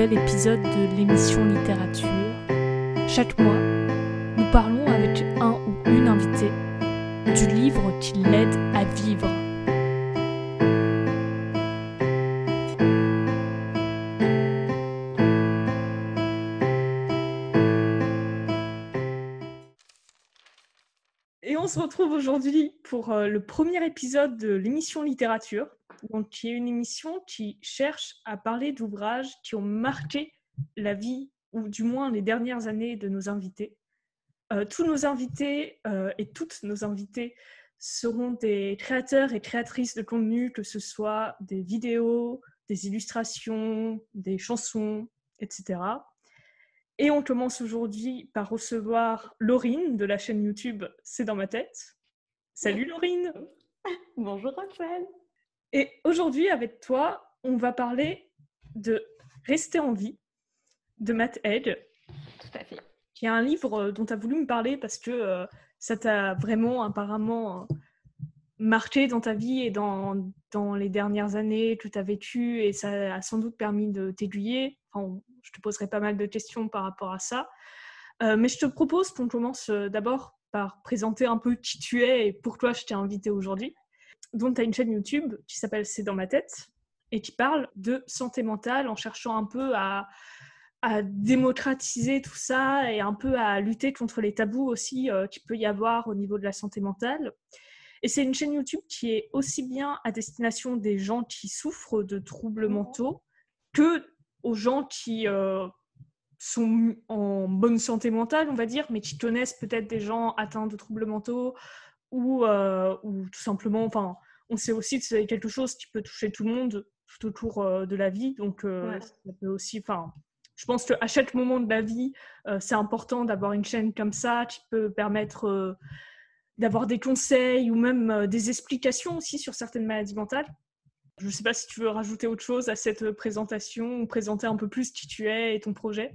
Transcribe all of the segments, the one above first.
épisode de l'émission Littérature. Chaque mois, nous parlons avec un ou une invitée du livre qui l'aide à vivre. Et on se retrouve aujourd'hui pour euh, le premier épisode de l'émission Littérature, donc est une émission qui cherche à parler d'ouvrages qui ont marqué la vie, ou du moins les dernières années de nos invités. Euh, tous nos invités euh, et toutes nos invités seront des créateurs et créatrices de contenu, que ce soit des vidéos, des illustrations, des chansons, etc. Et on commence aujourd'hui par recevoir Laurine de la chaîne YouTube C'est dans ma tête. Salut Laurine Bonjour Raphaël Et aujourd'hui, avec toi, on va parler de Rester en vie de Matt Haig, Tout à fait. qui est un livre euh, dont tu as voulu me parler parce que euh, ça t'a vraiment apparemment euh, marqué dans ta vie et dans, dans les dernières années que tu as vécues et ça a sans doute permis de t'aiguiller. Enfin, je te poserai pas mal de questions par rapport à ça. Euh, mais je te propose qu'on commence d'abord par présenter un peu qui tu es et pourquoi je t'ai invité aujourd'hui. Donc, tu as une chaîne YouTube qui s'appelle C'est dans ma tête et qui parle de santé mentale en cherchant un peu à, à démocratiser tout ça et un peu à lutter contre les tabous aussi euh, qu'il peut y avoir au niveau de la santé mentale. Et c'est une chaîne YouTube qui est aussi bien à destination des gens qui souffrent de troubles mentaux que aux gens qui euh, sont en bonne santé mentale, on va dire, mais qui connaissent peut-être des gens atteints de troubles mentaux ou, euh, ou tout simplement, enfin, on sait aussi que c'est quelque chose qui peut toucher tout le monde tout autour euh, de la vie, donc euh, Ouais. ça peut aussi, enfin, je pense qu'à chaque moment de la vie, c'est important d'avoir une chaîne comme ça qui peut permettre d'avoir des conseils ou même des explications aussi sur certaines maladies mentales. Je ne sais pas si tu veux rajouter autre chose à cette présentation ou présenter un peu plus qui tu es et ton projet.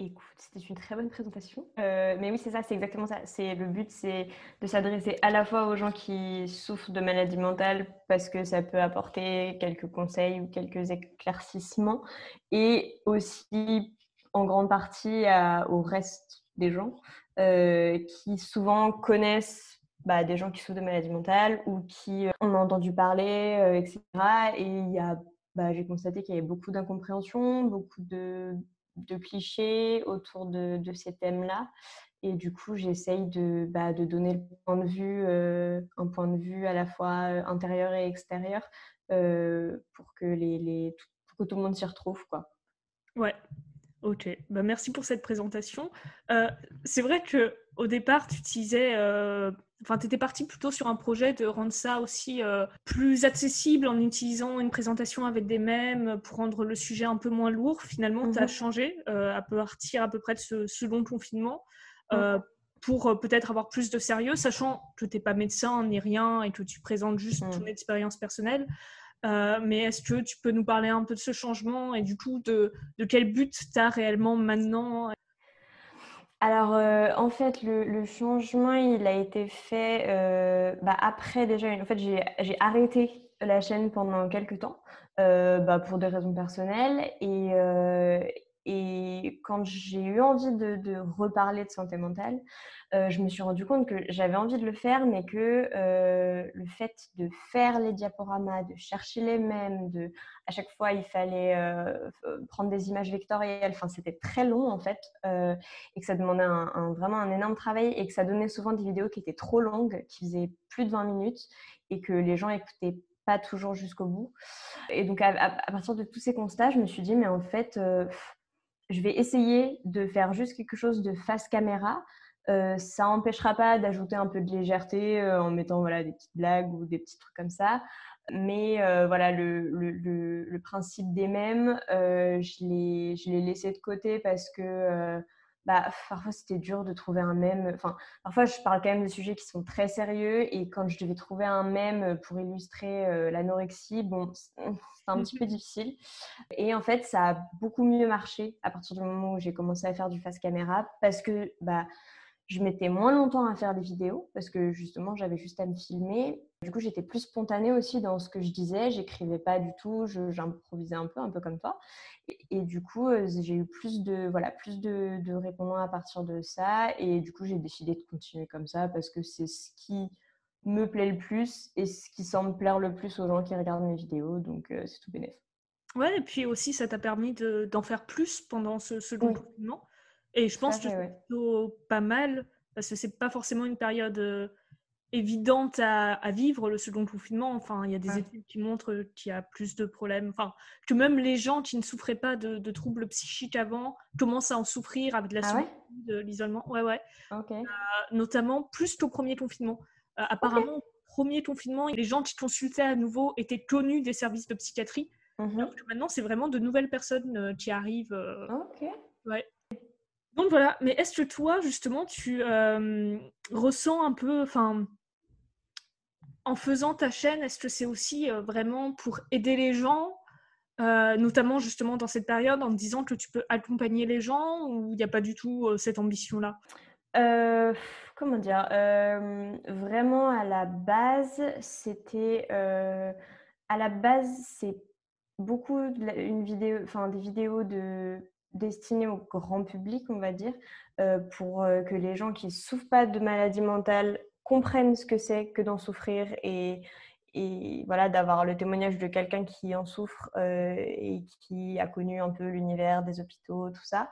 Écoute, c'était une très bonne présentation. Euh, mais oui, c'est ça, c'est exactement ça. C'est le but, c'est de s'adresser à la fois aux gens qui souffrent de maladies mentales parce que ça peut apporter quelques conseils ou quelques éclaircissements, et aussi en grande partie au reste des gens euh, qui souvent connaissent bah, des gens qui souffrent de maladies mentales ou qui euh, en ont entendu parler, euh, etc. Et il y a, bah, j'ai constaté qu'il y avait beaucoup d'incompréhension, beaucoup de de clichés autour de, de ces thèmes-là. Et du coup, j'essaye de, bah, de donner point de vue, euh, un point de vue à la fois euh, intérieur et extérieur euh, pour, que les, les, pour que tout le monde s'y retrouve. Quoi. Ouais, ok. Bah, merci pour cette présentation. C'est vrai que au départ, tu utilisais, enfin, tu étais parti plutôt sur un projet de rendre ça aussi euh, plus accessible en utilisant une présentation avec des mèmes pour rendre le sujet un peu moins lourd. Finalement, tu as Mhm. changé euh, à partir à peu près de ce second confinement. euh, pour peut-être avoir plus de sérieux, sachant que tu n'es pas médecin ni rien et que tu présentes juste Mm. ton expérience personnelle. Euh, mais est-ce que tu peux nous parler un peu de ce changement et du coup de, de quel but tu as réellement maintenant? Alors, euh, en fait, le, changement, il a été fait euh, bah, après déjà. En fait, j'ai j'ai arrêté la chaîne pendant quelques temps euh, bah, pour des raisons personnelles. Et, euh, et quand j'ai eu envie de, reparler de santé mentale, euh, je me suis rendu compte que j'avais envie de le faire, mais que euh, le fait de faire les diaporamas, de chercher les mêmes, de à chaque fois il fallait euh, prendre des images vectorielles. Enfin, c'était très long en fait. Et que ça demandait vraiment un énorme travail et que ça donnait souvent des vidéos qui étaient trop longues, qui faisaient plus de 20 minutes et que les gens écoutaient pas toujours jusqu'au bout. Et donc, à, partir de tous ces constats, je me suis dit, mais en fait, je vais essayer de faire juste quelque chose de face caméra. Euh, ça n'empêchera pas d'ajouter un peu de légèreté euh, en mettant voilà, des petites blagues ou des petits trucs comme ça. Mais euh, voilà, le, le, principe des mêmes, je l'ai laissé de côté parce que bah, parfois c'était dur de trouver un mème. Enfin, parfois je parle quand même de sujets qui sont très sérieux et quand je devais trouver un mème pour illustrer euh, l'anorexie, bon, c'était un petit peu difficile. Et en fait, ça a beaucoup mieux marché à partir du moment où j'ai commencé à faire du face caméra parce que bah, je mettais moins longtemps à faire des vidéos parce que justement j'avais juste à me filmer Du coup, j'étais plus spontanée aussi dans ce que je disais. J'écrivais pas du tout, j'improvisais un peu, un peu comme toi. Et, du coup, euh, j'ai eu plus de voilà plus de, de répondants à partir de ça. Et du coup, j'ai décidé de continuer comme ça parce que c'est ce qui me plaît le plus et ce qui semble plaire le plus aux gens qui regardent mes vidéos. Donc, euh, c'est tout bénéf. Ouais, et puis aussi, ça t'a permis d'en faire plus pendant ce second confinement. Et je pense que c'est plutôt pas mal parce que c'est pas forcément une période euh, évidente à, vivre le second confinement. Enfin, il y a des études qui montrent qu'il y a plus de problèmes. Enfin, que même les gens qui ne souffraient pas de, troubles psychiques avant commencent à en souffrir avec la ah de l'isolement. Ouais, ouais. Euh, notamment plus qu'au premier confinement. Euh, apparemment, au premier confinement, les gens qui consultaient à nouveau étaient connus des services de psychiatrie. Mmh maintenant, c'est vraiment de nouvelles personnes qui arrivent. Ok. Ouais. Donc voilà, mais est-ce que toi, justement, tu ressens un peu, enfin, en faisant ta chaîne, est-ce que c'est aussi vraiment pour aider les gens, notamment justement dans cette période, en disant que tu peux accompagner les gens, ou il n'y a pas du tout cette ambition-là? Comment dire Vraiment, à la base, c'était... à la base, c'est beaucoup une vidéo, des vidéos de destiné au grand public, on va dire, euh, pour euh, que les gens qui souffrent pas de maladie mentale comprennent ce que c'est que d'en souffrir et, et voilà, d'avoir le témoignage de quelqu'un qui en souffre euh, et qui a connu un peu l'univers des hôpitaux, tout ça.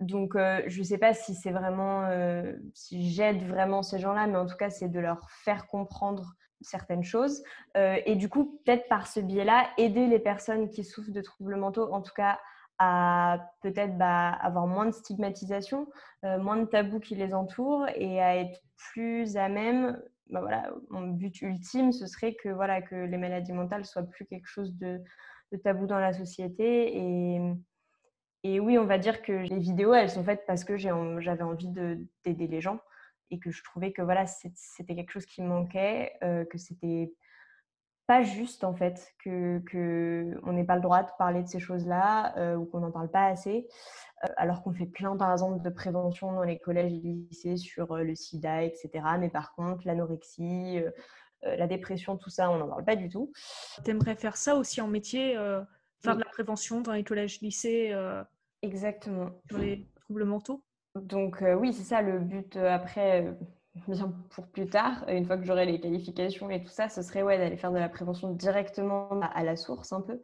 donc, je ne sais pas si c'est vraiment, si j'aide vraiment ces gens-là, mais en tout cas, c'est de leur faire comprendre certaines choses. Euh, et du coup, peut-être par ce biais-là, aider les personnes qui souffrent de troubles mentaux, en tout cas à peut-être bah, avoir moins de stigmatisation, euh, moins de tabous qui les entourent et à être plus à même. Bah voilà, mon but ultime, ce serait que, voilà, que les maladies mentales soient plus quelque chose de, tabou dans la société. Et, et oui, on va dire que les vidéos, elles sont faites parce que j'avais envie d'aider les gens et que je trouvais que voilà, c'était quelque chose qui manquait, euh, que c'était pas juste en fait, que, que on n'ait pas le droit de parler de ces choses-là euh, ou qu'on n'en parle pas assez, euh, alors qu'on fait plein par exemple de prévention dans les collèges et lycées sur le sida, etc. Mais par contre, l'anorexie, la dépression, tout ça, on n'en parle pas du tout. Tu aimerais faire ça aussi en métier, faire de la prévention dans les collèges, lycées Exactement. Sur les troubles mentaux? Donc euh, oui, c'est ça le but euh, après, euh, bien pour plus tard, une fois que j'aurai les qualifications et tout ça, ce serait ouais, d'aller faire de la prévention directement à, la source un peu.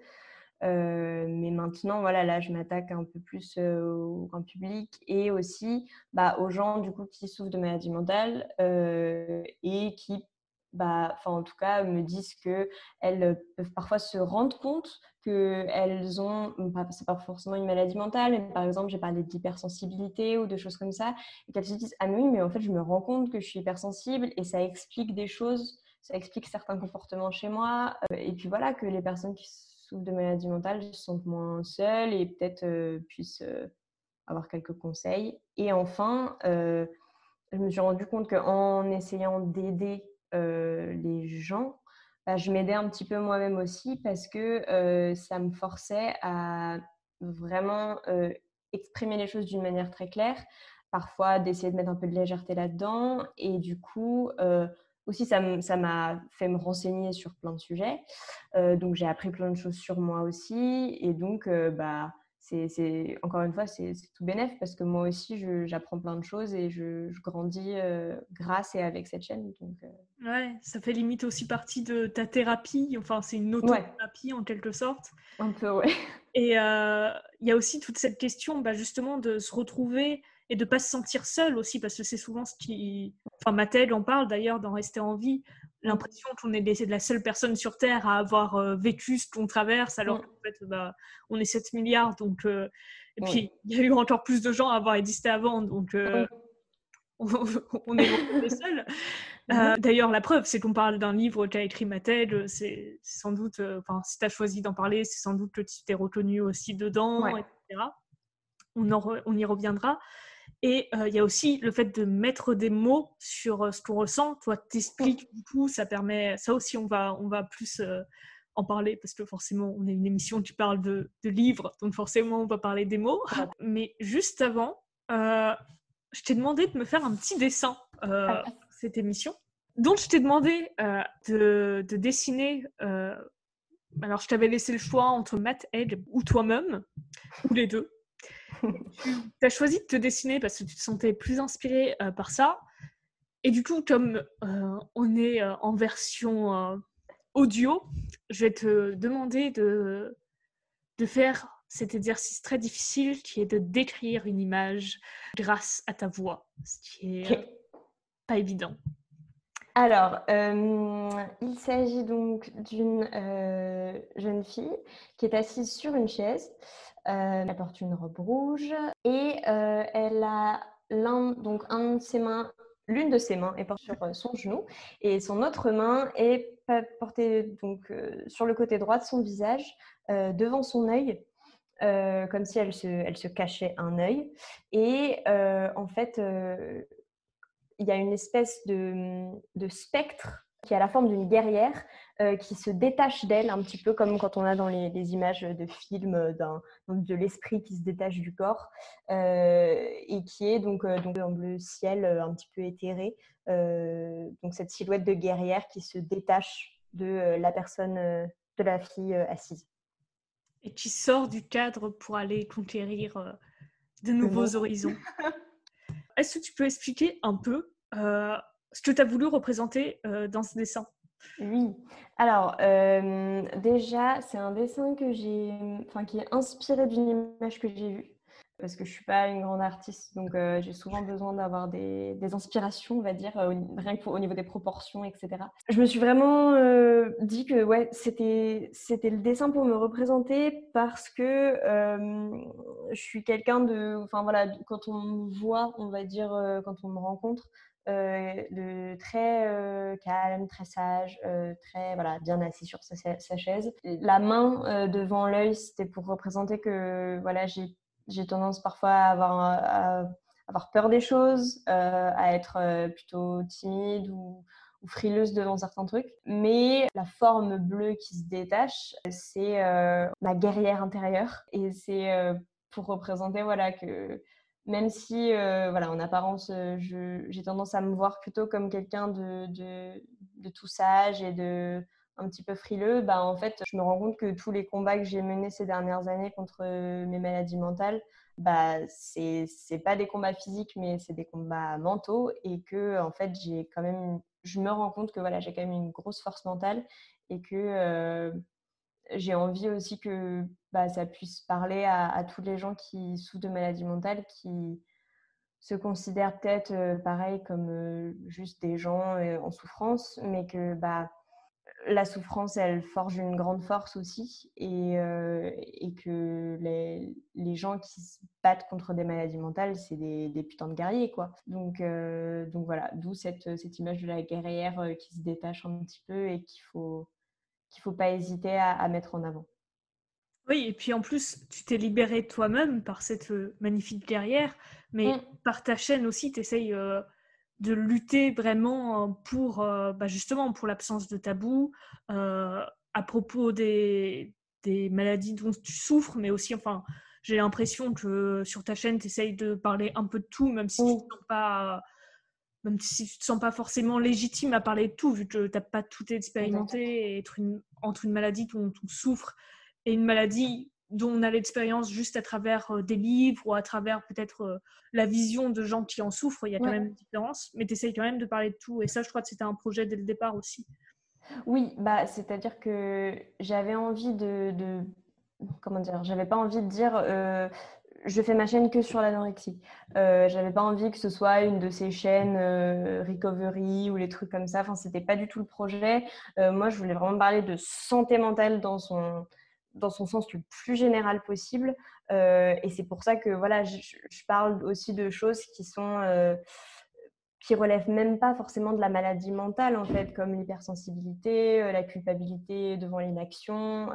mais maintenant, voilà, là, je m'attaque un peu plus au grand public et aussi bah, aux gens du coup qui souffrent de maladies mentales et qui bah, en tout cas, me disent qu'elles peuvent parfois se rendre compte qu'elles ont, c'est pas forcément une maladie mentale, par exemple, j'ai parlé d'hypersensibilité ou de choses comme ça, et qu'elles se disent Ah, mais oui, mais en fait, je me rends compte que je suis hypersensible et ça explique des choses, ça explique certains comportements chez moi. Euh, et puis voilà, que les personnes qui souffrent de maladie mentale sentent moins seules et peut-être euh, puissent euh, avoir quelques conseils. Et enfin, je me suis rendu compte qu'en essayant d'aider les gens, bah, je m'aidais un petit peu moi-même aussi parce que ça me forçait à vraiment exprimer les choses d'une manière très claire, parfois d'essayer de mettre un peu de légèreté là-dedans. Et du coup, aussi, ça m'a fait me renseigner sur plein de sujets. donc, j'ai appris plein de choses sur moi aussi. Et donc, bah, c'est encore une fois, c'est tout bénéf parce que moi aussi, j'apprends plein de choses et je, grandis euh, grâce et avec cette chaîne. Donc, euh. Ouais, ça fait limite aussi partie de ta thérapie. Enfin, c'est une autothérapie en quelque sorte. Un peu, ouais. Et euh, il y a aussi toute cette question, bah, justement, de se retrouver et de pas se sentir seul aussi parce que c'est souvent ce qui. Enfin, Mathilde en parle d'ailleurs dans Rester en vie l'impression qu'on est la seule personne sur Terre à avoir euh, vécu ce qu'on traverse, alors mm. qu'en fait, bah, on est 7 milliards. Donc, euh, et puis, il y a eu encore plus de gens à avoir existé avant, donc euh, on, est les seuls. Mm-hmm. D'ailleurs, la preuve, c'est qu'on parle d'un livre qu'a écrit Mattel. C'est sans doute, enfin, si tu as choisi d'en parler, c'est sans doute que tu t'es reconnu aussi dedans, etc. On, on y reviendra. Et il y a aussi le fait de mettre des mots sur ce qu'on ressent. Toi, t'expliques du coup, ça permet. Ça aussi, on va, on va plus en parler parce que forcément, on est une émission qui parle de, de livres, donc forcément, on va parler des mots. Mais juste avant, je t'ai demandé de me faire un petit dessin ah. pour cette émission. donc, je t'ai demandé de, dessiner. alors, je t'avais laissé le choix entre Matt Edge ou toi-même, ou les deux. Tu as choisi de te dessiner parce que tu te sentais plus inspiré par ça. Et du coup, comme on est en version audio, je vais te demander de, de faire cet exercice très difficile qui est de décrire une image grâce à ta voix, ce qui est pas évident. Alors, euh, il s'agit donc d'une euh, jeune fille qui est assise sur une chaise. Euh, elle porte une robe rouge et elle a l'un donc un de ses mains, l'une de ses mains est portée sur son genou et son autre main est portée donc sur le côté droit de son visage, devant son œil. comme si elle se, elle se cachait un œil. Et en fait, il y a une espèce de, spectre qui a la forme d'une guerrière euh, qui se détache d'elle un petit peu comme quand on a dans les, images de films de l'esprit qui se détache du corps euh, et qui est donc, euh, donc en bleu ciel un petit peu éthéré. donc cette silhouette de guerrière qui se détache de la personne, de la fille assise. Et qui sort du cadre pour aller conquérir de nouveaux horizons. Est-ce que tu peux expliquer un peu euh, ce que tu as voulu représenter euh, dans ce dessin? Oui. Alors, euh, déjà, c'est un dessin que j'ai, enfin, qui est inspiré d'une image que j'ai vue parce que je suis pas une grande artiste, donc j'ai souvent besoin d'avoir des, inspirations, on va dire, rien qu'au niveau des proportions, etc. Je me suis vraiment dit que ouais, c'était le dessin pour me représenter parce que je suis quelqu'un de, enfin voilà, quand on me voit, on va dire, quand on me rencontre, de très calme, très sage, très voilà, bien assis sur sa, sa chaise. La main devant l'œil, c'était pour représenter que voilà, j'ai j'ai tendance parfois à avoir, peur des choses, euh, à être euh, plutôt timide ou, frileuse devant certains trucs. Mais la forme bleue qui se détache, c'est euh, ma guerrière intérieure. Et c'est pour représenter voilà, que même si voilà, en apparence, j'ai tendance à me voir plutôt comme quelqu'un de, tout sage et de un petit peu frileux, bah, en fait, je me rends compte que tous les combats que j'ai menés ces dernières années contre euh, mes maladies mentales, bah, c'est pas des combats physiques, mais c'est des combats mentaux et que en fait, j'ai quand même, je me rends compte que voilà, j'ai quand même une grosse force mentale et que euh, j'ai envie aussi que bah, ça puisse parler à, tous les gens qui souffrent de maladies mentales, qui se considèrent peut-être euh, pareil comme juste des gens en souffrance, mais que bah la souffrance, elle forge une grande force aussi et, euh, et que les, les, gens qui se battent contre des maladies mentales, c'est des, des, putains de guerriers, quoi. Donc, euh, donc voilà, d'où cette, cette, image de la guerrière euh, qui se détache un petit peu et qu'il faut qu'il faut pas hésiter à, mettre en avant. Oui, et puis en plus, tu t'es libérée toi-même par cette magnifique guerrière, mais mm. par ta chaîne aussi, tu essayes de lutter vraiment euh, pour euh, bah, justement pour l'absence de tabou euh, à propos des, des, maladies dont tu souffres, mais aussi, enfin, j'ai l'impression que sur ta chaîne, tu essayes de parler un peu de tout, même si tu ne sens pas même si tu te sens pas forcément légitime à parler de tout, vu que tu n'as pas tout expérimenté, et être une, entre une maladie dont on souffre et une maladie dont on a l'expérience juste à travers euh, des livres ou à travers peut-être euh, la vision de gens qui en souffrent, il y a quand même une différence, mais tu essayes quand même de parler de tout. Et ça, je crois que c'était un projet dès le départ aussi. Oui, bah, c'est-à-dire que j'avais envie de, Comment dire J'avais pas envie de dire. Euh, je fais ma chaîne que sur l'anorexie. J'avais pas envie que ce soit une de ces chaînes recovery ou les trucs comme ça. Enfin, c'était pas du tout le projet. moi, je voulais vraiment parler de santé mentale dans son dans son sens le plus général possible. Euh, et c'est pour ça que voilà, je, parle aussi de choses qui sont euh, qui relèvent même pas forcément de la maladie mentale en fait, comme l'hypersensibilité, euh, la culpabilité devant l'inaction.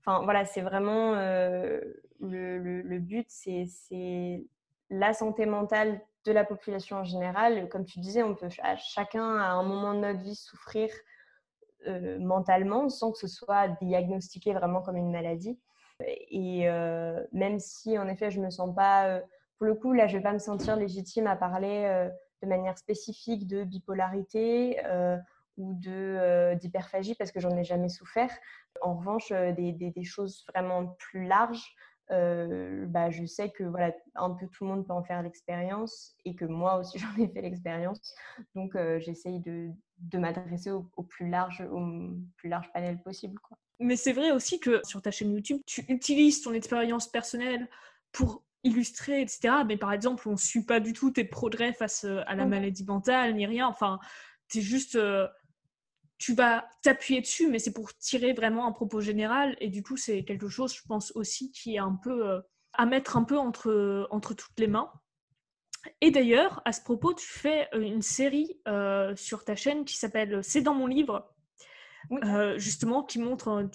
Enfin voilà, c'est vraiment le, le, but, c'est la santé mentale de la population en général. Comme tu disais, on peut chacun à un moment de notre vie souffrir euh, mentalement sans que ce soit diagnostiqué vraiment comme une maladie. Et euh, même si en effet je me sens pas, euh, pour le coup là je vais pas me sentir légitime à parler de manière spécifique de bipolarité ou d'hyperphagie parce que j'en ai jamais souffert. En revanche, des, choses vraiment plus larges, bah, je sais que voilà, un peu tout le monde peut en faire l'expérience et que moi aussi j'en ai fait l'expérience. Donc j'essaye de, de m'adresser au, plus large, au plus large panel possible. Quoi. Mais c'est vrai aussi que sur ta chaîne YouTube, tu utilises ton expérience personnelle pour illustrer, etc. Mais par exemple, on ne suit pas du tout tes progrès face à la maladie mentale, ni rien. Enfin, es juste tu vas t'appuyer dessus, mais c'est pour tirer vraiment un propos général. Et du coup, c'est quelque chose, je pense aussi, qui est un peu euh, à mettre un peu entre, entre toutes les mains. Et d'ailleurs, à ce propos, tu fais euh, une série euh, sur ta chaîne qui s'appelle C'est dans mon livre, justement, qui montre,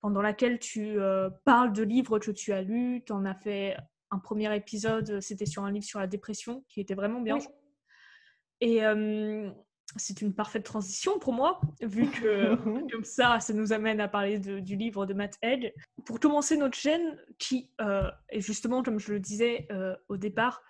pendant laquelle tu parles de livres que tu as lus. Tu en as fait un premier épisode, c'était sur un livre sur la dépression, qui était vraiment bien. Et c'est une parfaite transition pour moi, vu que comme ça, ça nous amène à parler du livre de Matt Haig. Pour commencer notre chaîne, qui euh, est justement, comme je le disais euh, au départ,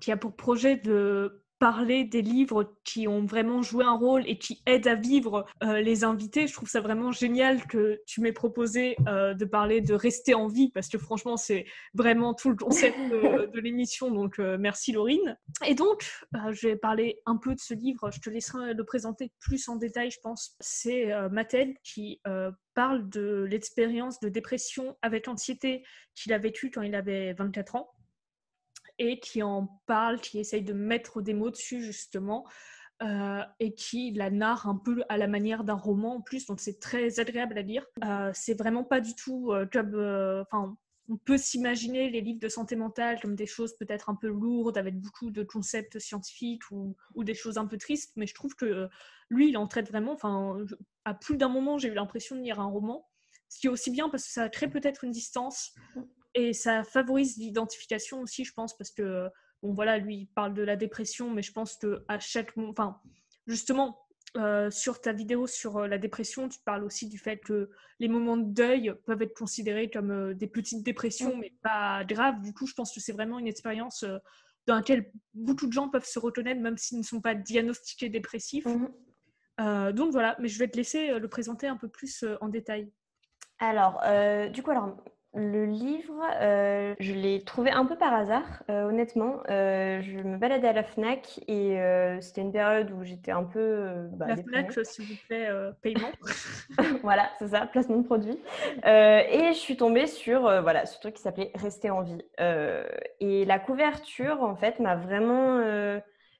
qui a pour projet de parler des livres qui ont vraiment joué un rôle et qui aident à vivre euh, les invités. Je trouve ça vraiment génial que tu m'aies proposé euh, de parler de rester en vie parce que franchement, c'est vraiment tout le concept de, l'émission. Donc, euh, merci Laurine. Et donc, je vais parler un peu de ce livre. Je te laisserai le présenter plus en détail, je pense. C'est Mathilde qui parle de l'expérience de dépression avec anxiété qu'il a vécue quand il avait 24 ans et qui en parle, qui essaye de mettre des mots dessus justement. Euh, et qui la narre un peu à la manière d'un roman en plus, donc c'est très agréable à lire. Euh, c'est vraiment pas du tout euh, comme, enfin, on peut s'imaginer les livres de santé mentale comme des choses peut-être un peu lourdes avec beaucoup de concepts scientifiques ou, ou, des choses un peu tristes, mais je trouve que lui, il en traite vraiment. Enfin, à plus d'un moment, j'ai eu l'impression de lire un roman, ce qui est aussi bien parce que ça crée peut-être une distance et ça favorise l'identification aussi, je pense, parce que, bon, voilà, lui, il parle de la dépression, mais je pense qu'à chaque moment, enfin, justement, euh, sur ta vidéo sur euh, la dépression, tu parles aussi du fait que les moments de deuil peuvent être considérés comme euh, des petites dépressions, mais pas graves. Du coup, je pense que c'est vraiment une expérience dans laquelle beaucoup de gens peuvent se reconnaître, même s'ils ne sont pas diagnostiqués dépressifs. Mmh. donc voilà, mais je vais te laisser le présenter un peu plus en détail. Alors, du coup, alors, le livre, euh, je l'ai trouvé un peu par hasard, euh, honnêtement. Euh, je me baladais à la FNAC et c'était une période où j'étais un peu... Bah, la FNAC, s'il vous plaît, paiement. voilà, c'est ça, placement de produit. et je suis tombée sur voilà, ce truc qui s'appelait Rester en vie. et la couverture, en fait, m'a vraiment...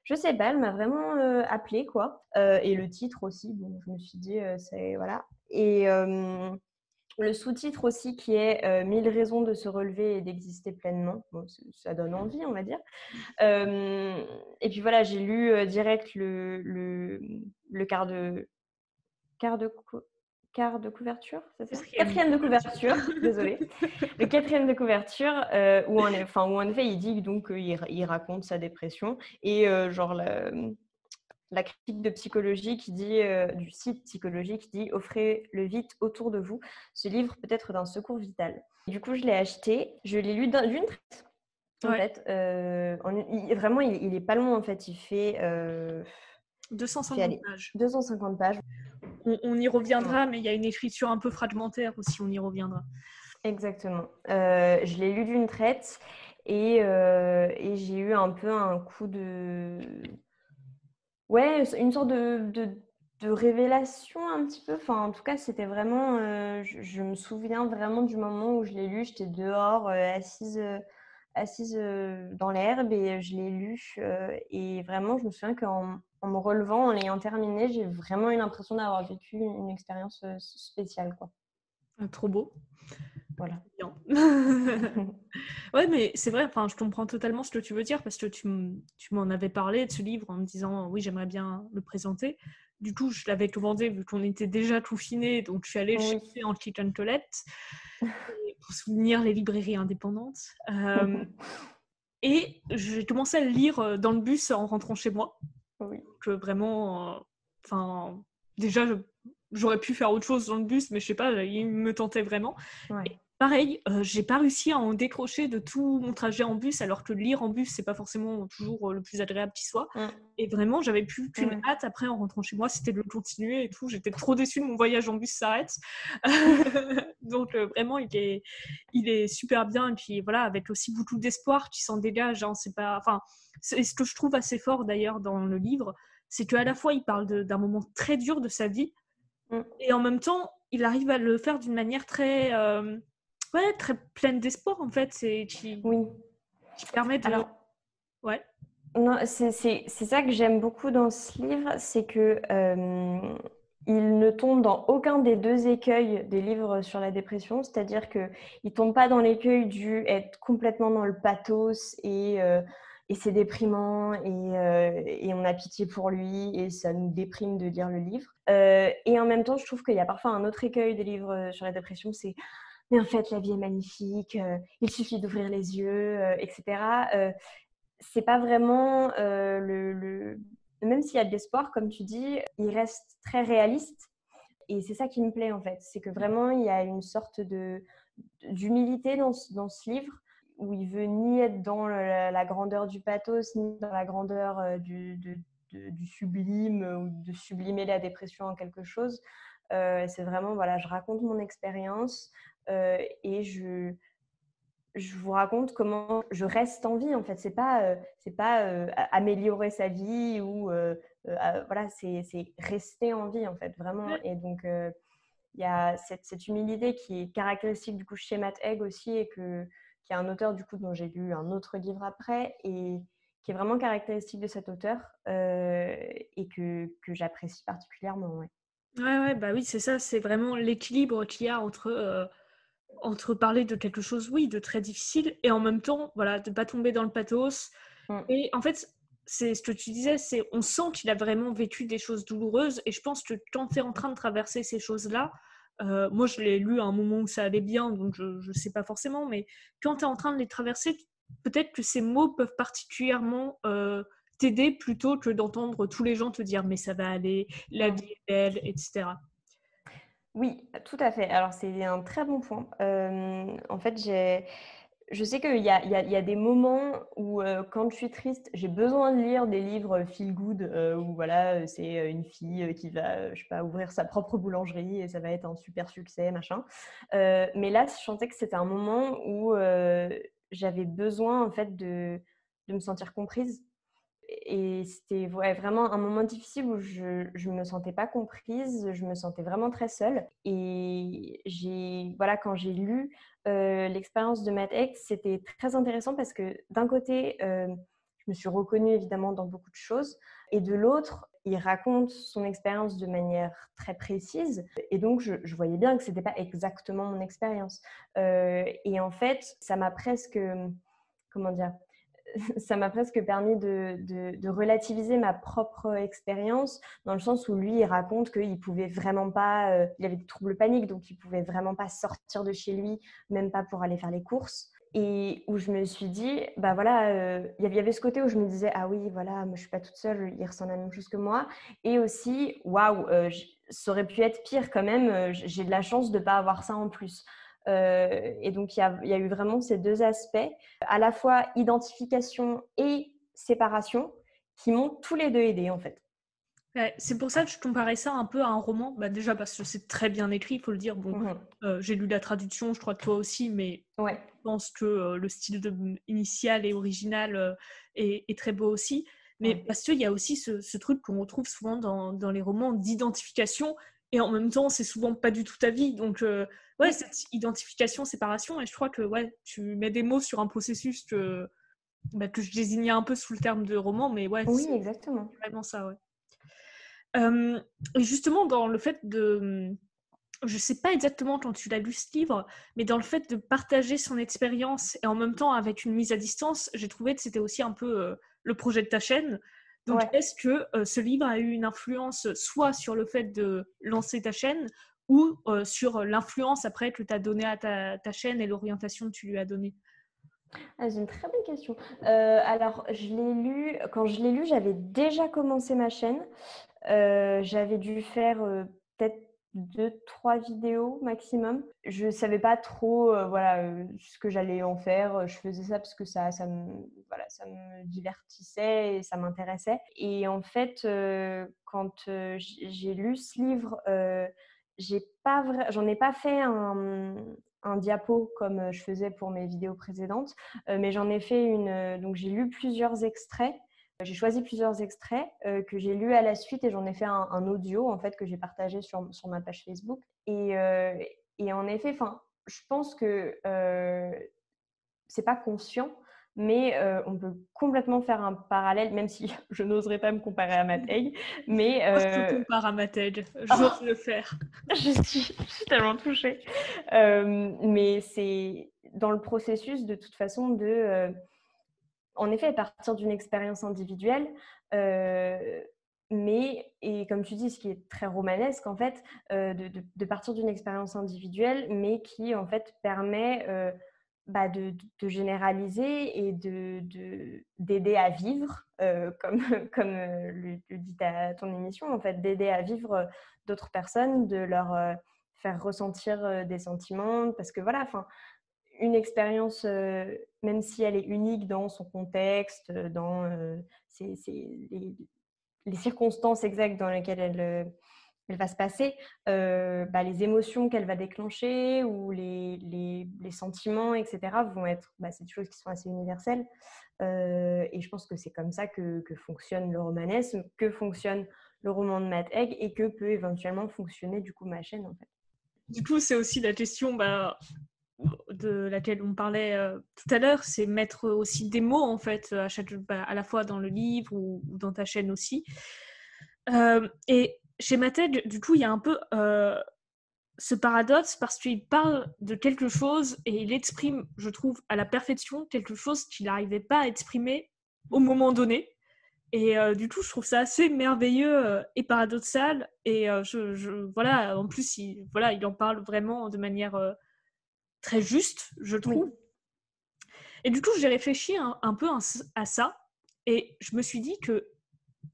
je sais pas, elle m'a vraiment appelée, quoi. et le titre aussi, bon, je me suis dit, c'est... Voilà. Et le sous-titre aussi qui est euh, Mille raisons de se relever et d'exister pleinement. ça donne envie, on va dire. Euh, et puis voilà, j'ai lu euh, direct le, le, quart de, quart de, quart de couverture, c'est ça? Quatrième de couverture, désolé. Le quatrième de couverture, où, en, enfin, où en effet il dit donc il raconte sa dépression et genre la, la critique de psychologie qui dit, euh, du site psychologique qui dit Offrez le vite autour de vous. Ce livre peut être d'un secours vital. Du coup, je l'ai acheté, je l'ai lu d'une traite. En fait, euh, vraiment, il, est pas long en fait. Il fait 250 euh, pages. 250 pages. On, y reviendra, mais il y a une écriture un peu fragmentaire aussi. On y reviendra. Exactement. je l'ai lu d'une traite et, et j'ai eu un peu un coup de ouais, une sorte de, de, révélation un petit peu. Enfin, en tout cas, c'était vraiment. Euh, je, me souviens vraiment du moment où je l'ai lu. J'étais dehors, euh, assise, euh, assise dans l'herbe et je l'ai lu. et vraiment, je me souviens qu'en en me relevant, en l'ayant terminé, j'ai vraiment eu l'impression d'avoir vécu une expérience spéciale. Quoi. Ah, trop beau. Voilà. ouais, mais c'est vrai, enfin, je comprends totalement ce que tu veux dire parce que tu, m'en avais parlé de ce livre en me disant oui, j'aimerais bien le présenter. Du coup, je l'avais commandé vu qu'on était déjà tout finé, donc je suis allée le chercher en kitchen toilette pour souvenir les librairies indépendantes. Euh, et j'ai commencé à le lire euh, dans le bus en rentrant chez moi. Oui. Que vraiment, euh, enfin, déjà, j'aurais pu faire autre chose dans le bus, mais je sais pas, il me tentait vraiment pareil, euh, j'ai pas réussi à en décrocher de tout mon trajet en bus, alors que lire en bus, c'est pas forcément toujours euh, le plus agréable qui soit. Mmh. Et vraiment, j'avais plus qu'une Mmh. hâte après en rentrant chez moi, c'était de le continuer et tout. J'étais trop déçue de mon voyage en bus s'arrête. Donc euh, vraiment, il est, il est super bien. Et puis voilà, avec aussi beaucoup d'espoir qui s'en dégage. Hein, c'est pas, enfin, c'est ce que je trouve assez fort d'ailleurs dans le livre, c'est qu'à la fois il parle d'un moment très dur de sa vie Mmh. et en même temps, il arrive à le faire d'une manière très, euh, ouais, très pleine d'espoir en fait. C'est qui, Oui. qui permet de, Alors, ouais. Non, c'est c'est- c'est ça que j'aime beaucoup dans ce livre, c'est que euh, il ne tombe dans aucun des deux écueils des livres sur la dépression, c'est-à-dire que il tombe pas dans l'écueil du être complètement dans le pathos et, euh, et c'est déprimant et, euh, et on a pitié pour lui et ça nous déprime de lire le livre. Euh, et en même temps, je trouve qu'il y a parfois un autre écueil des livres sur la dépression, c'est mais en fait la vie est magnifique, euh, il suffit d'ouvrir les yeux, euh, etc. Euh, c'est pas vraiment le, Même s'il y a de l'espoir, comme tu dis, il reste très réaliste. Et c'est ça qui me plaît en fait. C'est que vraiment, il y a une sorte de d'humilité dans, ce- dans ce livre où il veut ni être dans la, grandeur du pathos, ni dans la grandeur du, du sublime ou de sublimer la dépression en quelque chose. Euh, c'est vraiment, voilà, je raconte mon expérience euh, et je, je vous raconte comment je reste en vie en fait. C'est pas euh, c'est pas euh, améliorer sa vie ou euh, voilà c'est rester en vie en fait vraiment. Et donc il y a cette, cette humilité qui est caractéristique du coup chez Matt Haig aussi et que qui est un auteur du coup dont j'ai lu un autre livre après et qui est vraiment caractéristique de cet auteur et que, que j'apprécie particulièrement ouais. Ouais, ouais, bah oui, c'est ça, c'est vraiment l'équilibre qu'il y a entre, euh, entre parler de quelque chose, oui, de très difficile, et en même temps, voilà, de pas tomber dans le pathos. Mm. Et en fait, c'est ce que tu disais, c'est on sent qu'il a vraiment vécu des choses douloureuses, et je pense que quand tu es en train de traverser ces choses-là, euh, moi je l'ai lu à un moment où ça allait bien, donc je ne sais pas forcément, mais quand tu es en train de les traverser, peut-être que ces mots peuvent particulièrement euh, t'aider plutôt que d'entendre tous les gens te dire mais ça va aller, la Mm. vie est belle, etc. Oui, tout à fait. Alors, c'est un très bon point. Euh, en fait, j'ai, je sais qu'il y y a- il y a des moments où, euh, quand je suis triste, j'ai besoin de lire des livres feel good, euh, où voilà, c'est euh, une fille qui va, je sais pas, ouvrir sa propre boulangerie et ça va être un super succès, machin. Euh, mais là, je sentais que c'était un moment où j'avais besoin, en fait, de, de me sentir comprise. Et c'était vraiment un moment difficile où je ne me sentais pas comprise, je me sentais vraiment très seule. Et voilà, quand j'ai lu euh, l'expérience de Matt X, c'était très intéressant parce que d'un côté, euh, je me suis reconnue évidemment dans beaucoup de choses, et de l'autre, il raconte son expérience de manière très précise. Et donc, je, je voyais bien que ce n'était pas exactement mon expérience. Euh, et en fait, ça m'a presque, comment dire, ça m'a presque permis de, relativiser ma propre expérience, dans le sens où lui, il raconte qu'il pouvait vraiment pas, euh, il avait des troubles paniques, donc il pouvait vraiment pas sortir de chez lui, même pas pour aller faire les courses. Et où je me suis dit, bah voilà, euh, il y avait ce côté où je me disais, ah oui, voilà, je suis pas toute seule, il ressent la même chose que moi. Et aussi, waouh, euh, ça aurait pu être pire quand même, euh, j'ai de la chance de pas avoir ça en plus. Euh, et donc, il y, a, il y, a, eu vraiment ces deux aspects, à la fois identification et séparation, qui m'ont tous les deux aidés en fait. Ouais, c'est pour ça que je comparais ça un peu à un roman. Bah, déjà parce que c'est très bien écrit, il faut le dire. Bon, mmh. euh, j'ai lu la traduction, je crois que toi aussi, mais ouais. je pense que euh, le style de, initial et original est, est, très beau aussi. Mais ouais. parce qu'il y a aussi ce, ce truc qu'on retrouve souvent dans, dans les romans d'identification et en même temps, c'est souvent pas du tout ta vie. Donc, euh, ouais, cette identification, séparation, et je crois que ouais, tu mets des mots sur un processus que, bah, que je désignais un peu sous le terme de roman, mais ouais, oui, exactement. C'est vraiment ça, ouais. Euh, et justement, dans le fait de. Je sais pas exactement quand tu l'as lu ce livre, mais dans le fait de partager son expérience et en même temps avec une mise à distance, j'ai trouvé que c'était aussi un peu euh, le projet de ta chaîne. Donc, ouais. est-ce que euh, ce livre a eu une influence soit sur le fait de lancer ta chaîne ou euh, sur l'influence après que tu as donné à ta, ta chaîne et l'orientation que tu lui as donnée? Ah, C'est une très bonne question. Euh, alors, je l'ai lu, quand je l'ai lu, j'avais déjà commencé ma chaîne. J'avais dû faire peut-être deux, trois vidéos maximum. Je savais pas trop euh, voilà, euh, ce que j'allais en faire. Je faisais ça parce que ça, ça, me, voilà, ça me divertissait et ça m'intéressait. Et en fait, euh, quand j'ai lu ce livre, j'ai pas j'en ai pas fait un, un, diapo comme je faisais pour mes vidéos précédentes, mais j'en ai fait une. donc j'ai lu plusieurs extraits j'ai choisi plusieurs extraits euh, que j'ai lus à la suite et j'en ai fait un, audio en fait que j'ai partagé sur, sur, ma page Facebook. Et, euh, et en effet, je pense que euh, c'est pas conscient, mais euh, on peut complètement faire un parallèle, même si je n'oserais pas me comparer à Haig. Mais je te compare à Haig, j'ose le faire. je, suis, je, suis, tellement touchée. mais c'est dans le processus de toute façon de en effet, à partir d'une expérience individuelle, euh, mais, et comme tu dis, ce qui est très romanesque, en fait, euh, de, partir d'une expérience individuelle, mais qui, en fait, permet euh, bah, de, généraliser et d'aider à vivre, comme, comme le, dit ta, ton émission, en fait, d'aider à vivre d'autres personnes, de leur faire ressentir des sentiments, parce que voilà, enfin, une expérience, euh, même si elle est unique dans son contexte, euh, dans euh, les, circonstances exactes dans lesquelles elle, elle va se passer, bah, les émotions qu'elle va déclencher ou les, les, sentiments, etc., vont être bah, des choses qui sont assez universelles. et je pense que c'est comme ça que, que, fonctionne le romanesme, que fonctionne le roman de Matt Egg et que peut éventuellement fonctionner du coup ma chaîne en fait. Du coup, c'est aussi la question, bah, de laquelle on parlait euh, tout à l'heure, c'est mettre aussi des mots en fait à, chaque, bah, à la fois dans le livre ou, dans ta chaîne aussi. Euh, et chez Mathilde, du coup, il y a un peu euh, ce paradoxe parce qu'il parle de quelque chose et il exprime, je trouve, à la perfection quelque chose qu'il n'arrivait pas à exprimer au moment donné. Et du coup, je trouve ça assez merveilleux et paradoxal. Et voilà, en plus, il, voilà, il en parle vraiment de manière très juste, je trouve. Et du coup, j'ai réfléchi un, peu à ça et je me suis dit que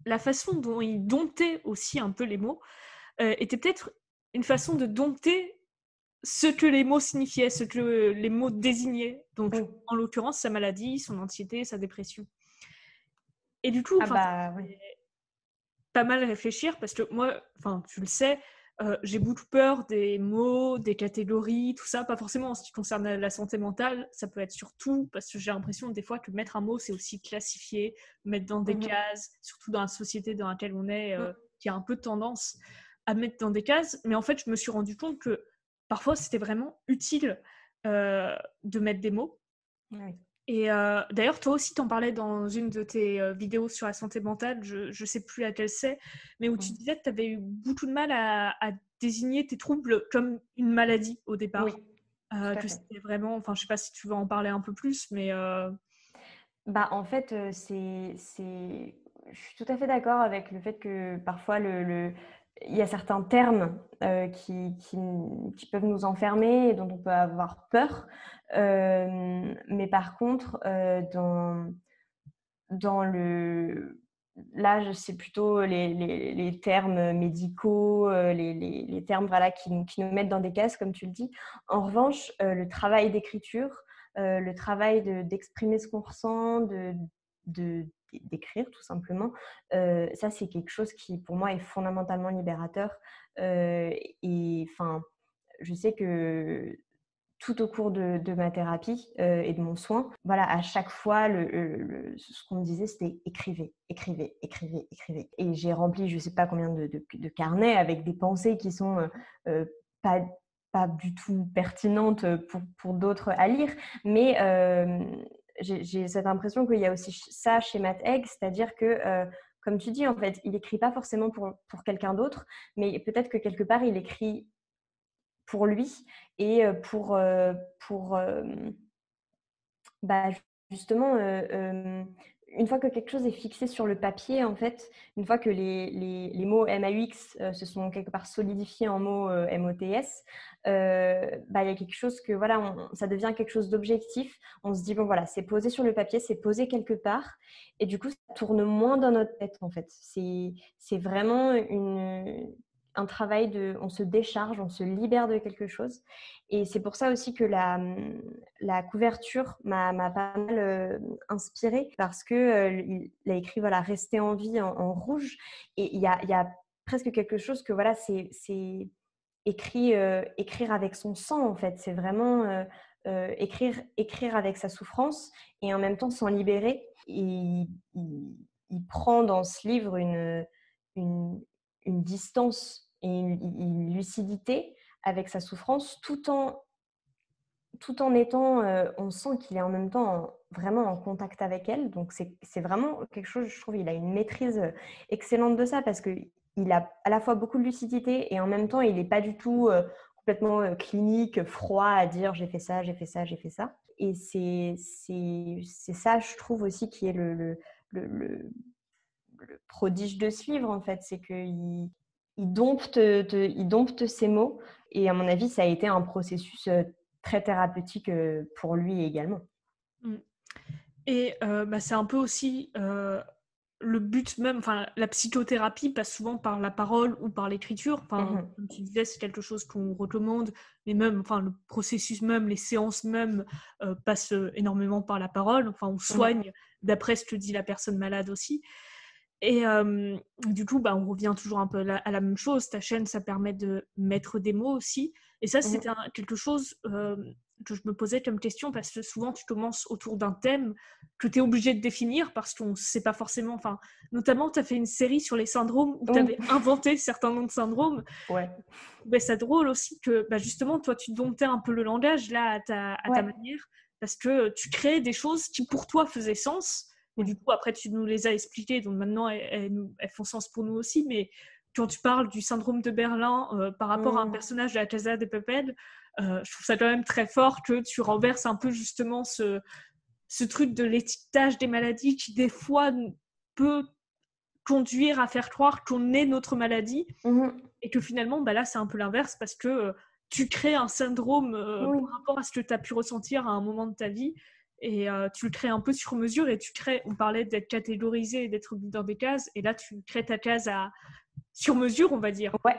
la façon dont il domptait aussi un peu les mots euh, était peut-être une façon de dompter ce que les mots signifiaient, ce que les mots désignaient. Donc, en l'occurrence, sa maladie, son anxiété, sa dépression. Et du coup, ah bah, pas mal réfléchir parce que moi, enfin, tu le sais, euh, j'ai beaucoup peur des mots, des catégories, tout ça. Pas forcément en ce qui concerne la santé mentale, ça peut être surtout parce que j'ai l'impression des fois que mettre un mot, c'est aussi classifier, mettre dans des mmh cases, surtout dans la société dans laquelle on est, euh, mmh. qui a un peu tendance à mettre dans des cases. Mais en fait, je me suis rendu compte que parfois, c'était vraiment utile euh, de mettre des mots. Et euh, d'ailleurs, toi aussi, tu en parlais dans une de tes euh, vidéos sur la santé mentale, je ne sais plus laquelle c'est, mais où tu disais que tu avais eu beaucoup de mal à, désigner tes troubles comme une maladie au départ. Oui. Euh, que c'était vraiment, enfin, je sais pas si tu veux en parler un peu plus, mais. Bah, en fait, c'est, c'est, je suis tout à fait d'accord avec le fait que parfois le, il y a certains termes qui, qui, qui, peuvent nous enfermer et dont on peut avoir peur. Euh, mais par contre, euh, dans, dans le là, c'est plutôt les, les, les, termes médicaux, euh, les, les, termes voilà, qui, qui, nous mettent dans des cases, comme tu le dis. En revanche, le travail d'écriture, le travail d'exprimer ce qu'on ressent, de, de, d'écrire tout simplement, ça c'est quelque chose qui pour moi est fondamentalement libérateur. et enfin, je sais que tout au cours de, ma thérapie euh, et de mon soin, voilà, à chaque fois, le, ce qu'on me disait, c'était écrivez, écrivez, écrivez, écrivez. Et j'ai rempli, je ne sais pas combien de, de, carnets avec des pensées qui sont euh, euh, pas, pas du tout pertinentes pour, pour d'autres à lire, mais j'ai cette impression qu'il y a aussi ça chez Matt Egg, c'est-à-dire que comme tu dis, en fait, il écrit pas forcément pour, pour quelqu'un d'autre, mais peut-être que quelque part, il écrit pour lui et pour, pour bah, justement, une fois que quelque chose est fixé sur le papier, en fait, une fois que les, les, les mots MAUX se sont quelque part solidifiés en mots MOTS, bah, il y a quelque chose que, voilà, ça devient quelque chose d'objectif. On se dit, bon, voilà, c'est posé sur le papier, c'est posé quelque part. Et du coup, ça tourne moins dans notre tête, en fait. C'est vraiment une, un travail de, on se décharge, on se libère de quelque chose. Et c'est pour ça aussi que la, la couverture m'a pas mal euh, inspirée parce que euh, il a écrit voilà rester en vie en, rouge et il y a, y a, presque quelque chose que voilà c'est écrit euh, écrire avec son sang en fait c'est vraiment écrire écrire avec sa souffrance et en même temps s'en libérer. Et il, prend dans ce livre une, une distance et une, lucidité avec sa souffrance tout en, tout en étant, euh, on sent qu'il est en même temps vraiment en contact avec elle. Donc c'est vraiment quelque chose, je trouve, il a une maîtrise excellente de ça parce qu'il a à la fois beaucoup de lucidité et en même temps, il n'est pas du tout euh, complètement euh, clinique, froid à dire j'ai fait ça, j'ai fait ça, j'ai fait ça. Et c'est ça, je trouve aussi, qui est le prodige de ce livre, en fait. C'est qu'il il dompte, il dompte ses mots. Et à mon avis, ça a été un processus euh, très thérapeutique euh, pour lui également. Mm. Et euh, bah, c'est un peu aussi le but même, enfin la psychothérapie passe souvent par la parole ou par l'écriture. Enfin, mm-hmm. comme tu disais, c'est quelque chose qu'on recommande, mais même, enfin le processus même, les séances même passent énormément par la parole. Enfin, on mm-hmm. soigne d'après ce que dit la personne malade aussi. Et du coup, bah, on revient toujours un peu à la, même chose. Ta chaîne, ça permet de mettre des mots aussi. Et ça, mmh c'était quelque chose que je me posais comme question parce que souvent, tu commences autour d'un thème que tu es obligé de définir parce qu'on ne sait pas forcément. Enfin, notamment, tu as fait une série sur les syndromes où tu avais inventé certains noms de syndromes. Ouais. Bah, c'est drôle aussi que bah, justement, toi, tu domptais un peu le langage là à ta, à ta manière parce que tu créais des choses qui pour toi faisaient sens et du coup, après, tu nous les as expliquées, donc maintenant, elles, font sens pour nous aussi. Mais quand tu parles du syndrome de Berlin euh, par rapport à un mmh. personnage de la Casa de Papel, euh, je trouve ça quand même très fort que tu renverses un peu justement ce, ce truc de l'étiquetage des maladies qui, des fois, peut conduire à faire croire qu'on est notre maladie. Mmh. Et que finalement, bah là, c'est un peu l'inverse parce que euh, tu crées un syndrome par rapport à ce que tu as pu ressentir à un moment de ta vie et euh, tu le crées un peu sur mesure et tu crées, on parlait d'être catégorisé et d'être dans des cases et là tu crées ta case à sur mesure on va dire. Ouais,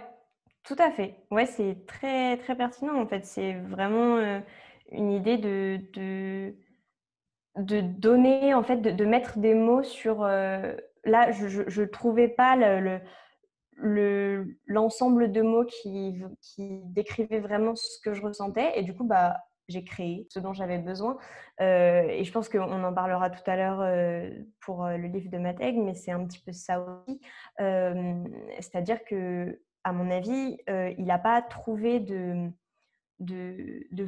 tout à fait. Ouais, c'est très très pertinent en fait. C'est vraiment euh, une idée de, de, de donner en fait de, mettre des mots sur. Euh, là, je ne trouvais pas le l'ensemble de mots qui, qui décrivaient vraiment ce que je ressentais et du coup bah j'ai créé ce dont j'avais besoin. Euh, et je pense qu'on en parlera tout à l'heure euh, pour euh, le livre de Mateg, mais c'est un petit peu ça aussi. C'est-à-dire que, à mon avis, il n'a pas trouvé de,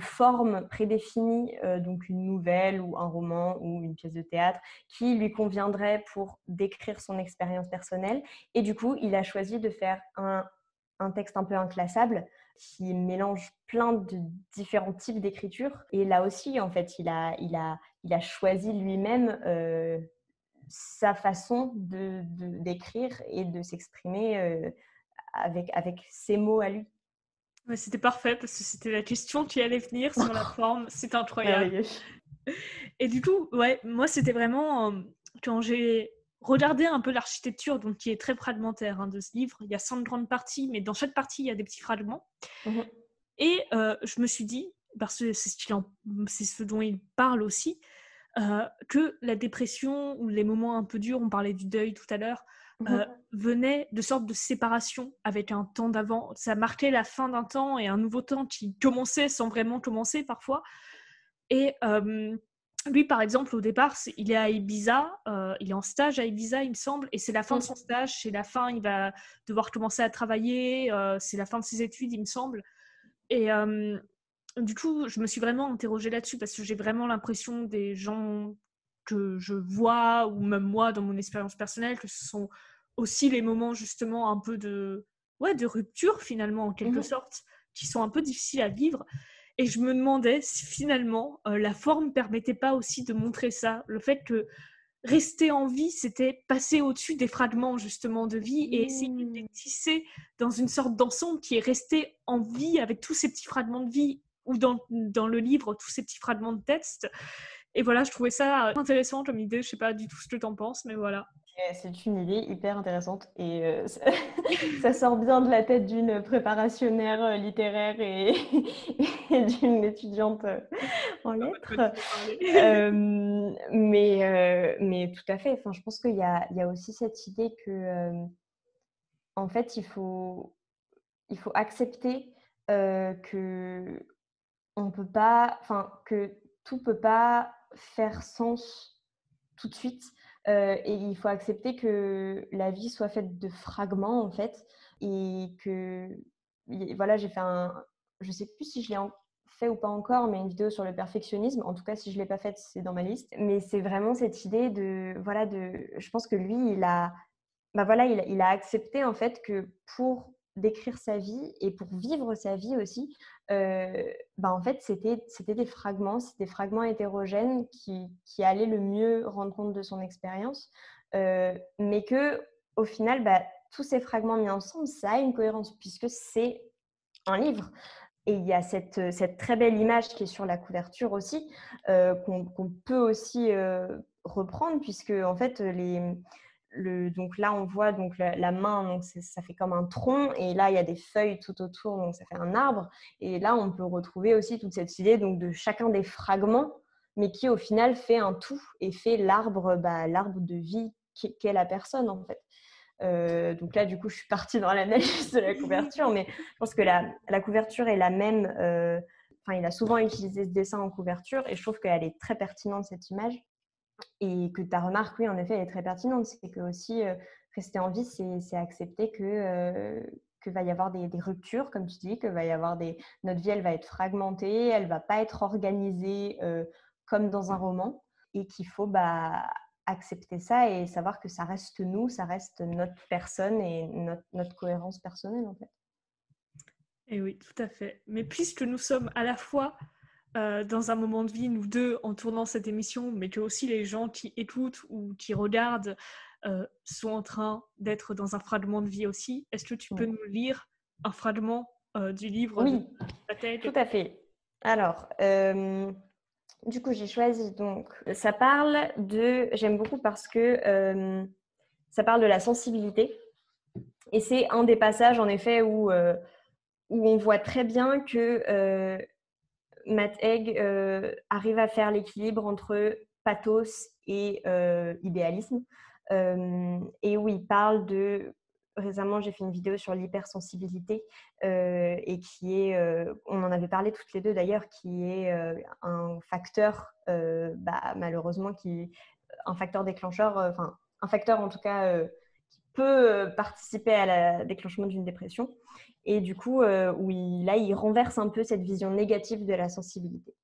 forme prédéfinie, donc une nouvelle ou un roman ou une pièce de théâtre, qui lui conviendrait pour décrire son expérience personnelle. Et du coup, il a choisi de faire un texte un peu inclassable qui mélange plein de différents types d'écriture. Et là aussi, en fait, il a, il a, il a choisi lui-même euh, sa façon d'écrire de, d'écrire et de s'exprimer euh, avec, avec ses mots à lui. c'était parfait parce que c'était la question qui allait venir sur la forme. C'est incroyable. Et du coup, ouais, moi, c'était vraiment euh, quand j'ai regardez un peu l'architecture, donc qui est très fragmentaire hein, de ce livre. Il y a 100 grandes parties, mais dans chaque partie, il y a des petits fragments. Mhm. Et euh, je me suis dit, parce que c'est ce, dont il parle aussi, euh, que la dépression ou les moments un peu durs, on parlait du deuil tout à l'heure, euh, mhm. venaient de sorte de séparation avec un temps d'avant. Ça marquait la fin d'un temps et un nouveau temps qui commençait sans vraiment commencer parfois. Et lui, par exemple, au départ, il est à Ibiza, euh, il est en stage à Ibiza, il me semble, et c'est la fin de son stage, c'est la fin, il va devoir commencer à travailler, euh, c'est la fin de ses études, il me semble. Et euh, du coup, je me suis vraiment interrogée là-dessus parce que j'ai vraiment l'impression des gens que je vois, ou même moi dans mon expérience personnelle, que ce sont aussi les moments justement un peu de, ouais, de rupture finalement, en quelque mmh sorte, qui sont un peu difficiles à vivre. Et je me demandais si finalement euh, la forme permettait pas aussi de montrer ça, le fait que rester en vie, c'était passer au-dessus des fragments justement de vie et essayer de les mmh. tisser dans une sorte d'ensemble qui est resté en vie avec tous ces petits fragments de vie ou dans, dans le livre, tous ces petits fragments de texte. Et voilà, je trouvais ça intéressant comme idée. Je sais pas du tout ce que tu en penses, mais voilà. C'est une idée hyper intéressante et euh, ça, sort bien de la tête d'une préparationnaire euh, littéraire et, d'une étudiante euh, en lettres. mais, mais tout à fait. Enfin, je pense qu'il y a, il y a aussi cette idée que, en fait, il faut, il faut accepter que on peut pas, enfin, que tout peut pas faire sens tout de suite euh, et il faut accepter que la vie soit faite de fragments, en fait. Et que, voilà, j'ai fait un. Je sais plus si je l'ai fait ou pas encore, mais une vidéo sur le perfectionnisme. En tout cas, si je ne l'ai pas faite, c'est dans ma liste. Mais c'est vraiment cette idée de. Voilà, de. Je pense que lui, il a. Bah voilà, il, il a accepté, en fait, que pour d'écrire sa vie et pour vivre sa vie aussi, euh, bah en fait, c'était, des fragments, c'était des fragments hétérogènes qui, qui, allaient le mieux rendre compte de son expérience, euh, mais que au final, bah, tous ces fragments mis ensemble, ça a une cohérence puisque c'est un livre. Et il y a cette, cette, très belle image qui est sur la couverture aussi, euh, qu'on, qu'on peut aussi reprendre, puisque en fait, les, donc là, on voit donc la, main, donc ça fait comme un tronc, et là, il y a des feuilles tout autour, donc ça fait un arbre. Et là, on peut retrouver aussi toute cette idée donc, de chacun des fragments, mais qui au final fait un tout et fait l'arbre, bah, l'arbre de vie qu'est la personne en fait. Euh, donc là, du coup, je suis partie dans l'analyse de la couverture, mais je pense que la, la couverture est la même. Euh, enfin, il a souvent utilisé ce dessin en couverture, et je trouve qu'elle est très pertinente cette image. Et que ta remarque, oui, en effet, elle est très pertinente. C'est que aussi, euh, rester en vie, c'est accepter que, euh, que va y avoir des, ruptures, comme tu dis, que va y avoir des... Notre vie, elle va être fragmentée, elle va pas être organisée euh, comme dans un roman. Et qu'il faut bah, accepter ça et savoir que ça reste nous, ça reste notre personne et notre, notre cohérence personnelle, en fait. Et oui, tout à fait. Mais puisque nous sommes à la fois euh, dans un moment de vie, nous deux, en tournant cette émission, mais que aussi les gens qui écoutent ou qui regardent euh, sont en train d'être dans un fragment de vie aussi. Est-ce que tu peux nous lire un fragment euh, du livre Oui, tout à fait. Alors, du coup, j'ai choisi donc. Ça parle de. J'aime beaucoup parce que ça parle de la sensibilité. Et c'est un des passages, en effet, où, où on voit très bien que Matt Egg euh, arrive à faire l'équilibre entre pathos et euh, idéalisme. Euh, et où il parle de. Récemment, j'ai fait une vidéo sur l'hypersensibilité et qui est, on en avait parlé toutes les deux d'ailleurs, qui est un facteur, bah, malheureusement, qui un facteur déclencheur, enfin un facteur en tout cas qui peut participer à le déclenchement d'une dépression et du coup, euh, là, il renverse un peu cette vision négative de la sensibilité.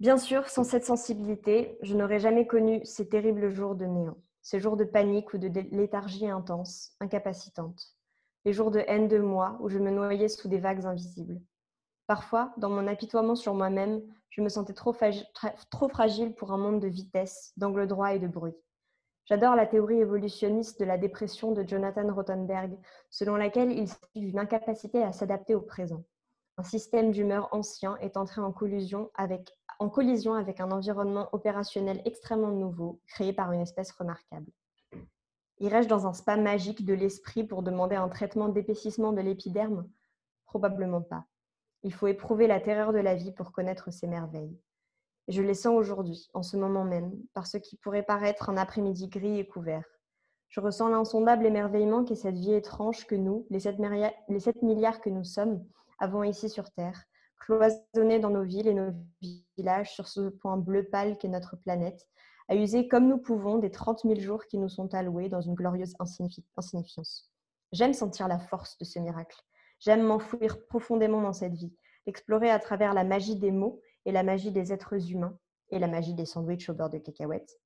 Bien sûr, sans cette sensibilité, je n'aurais jamais connu ces terribles jours de néant, ces jours de panique ou de léthargie intense, incapacitante, les jours de haine de moi où je me noyais sous des vagues invisibles. Parfois, dans mon apitoiement sur moi-même, je me sentais trop, trop fragile pour un monde de vitesse, d'angle droit et de bruit. J'adore la théorie évolutionniste de la dépression de Jonathan Rothenberg, selon laquelle il s'agit d'une incapacité à s'adapter au présent. Un système d'humeur ancien est entré en collision, avec, un environnement opérationnel extrêmement nouveau, créé par une espèce remarquable. Irais-je dans un spa magique de l'esprit pour demander un traitement d'épaississement de l'épiderme? Probablement pas. Il faut éprouver la terreur de la vie pour connaître ses merveilles je les sens aujourd'hui, en ce moment même, par ce qui pourrait paraître un après-midi gris et couvert. Je ressens l'insondable émerveillement qu'est cette vie étrange que nous, les 7, milliards que nous sommes, avons ici sur Terre, cloisonnés dans nos villes et nos villages sur ce point bleu pâle qu'est notre planète, à user comme nous pouvons des 30 000 jours qui nous sont alloués dans une glorieuse insignifiance. J'aime sentir la force de ce miracle. J'aime m'enfouir profondément dans cette vie, l'explorer à travers la magie des mots et la magie des êtres humains et la magie des sandwichs au beurre de cacahuètes.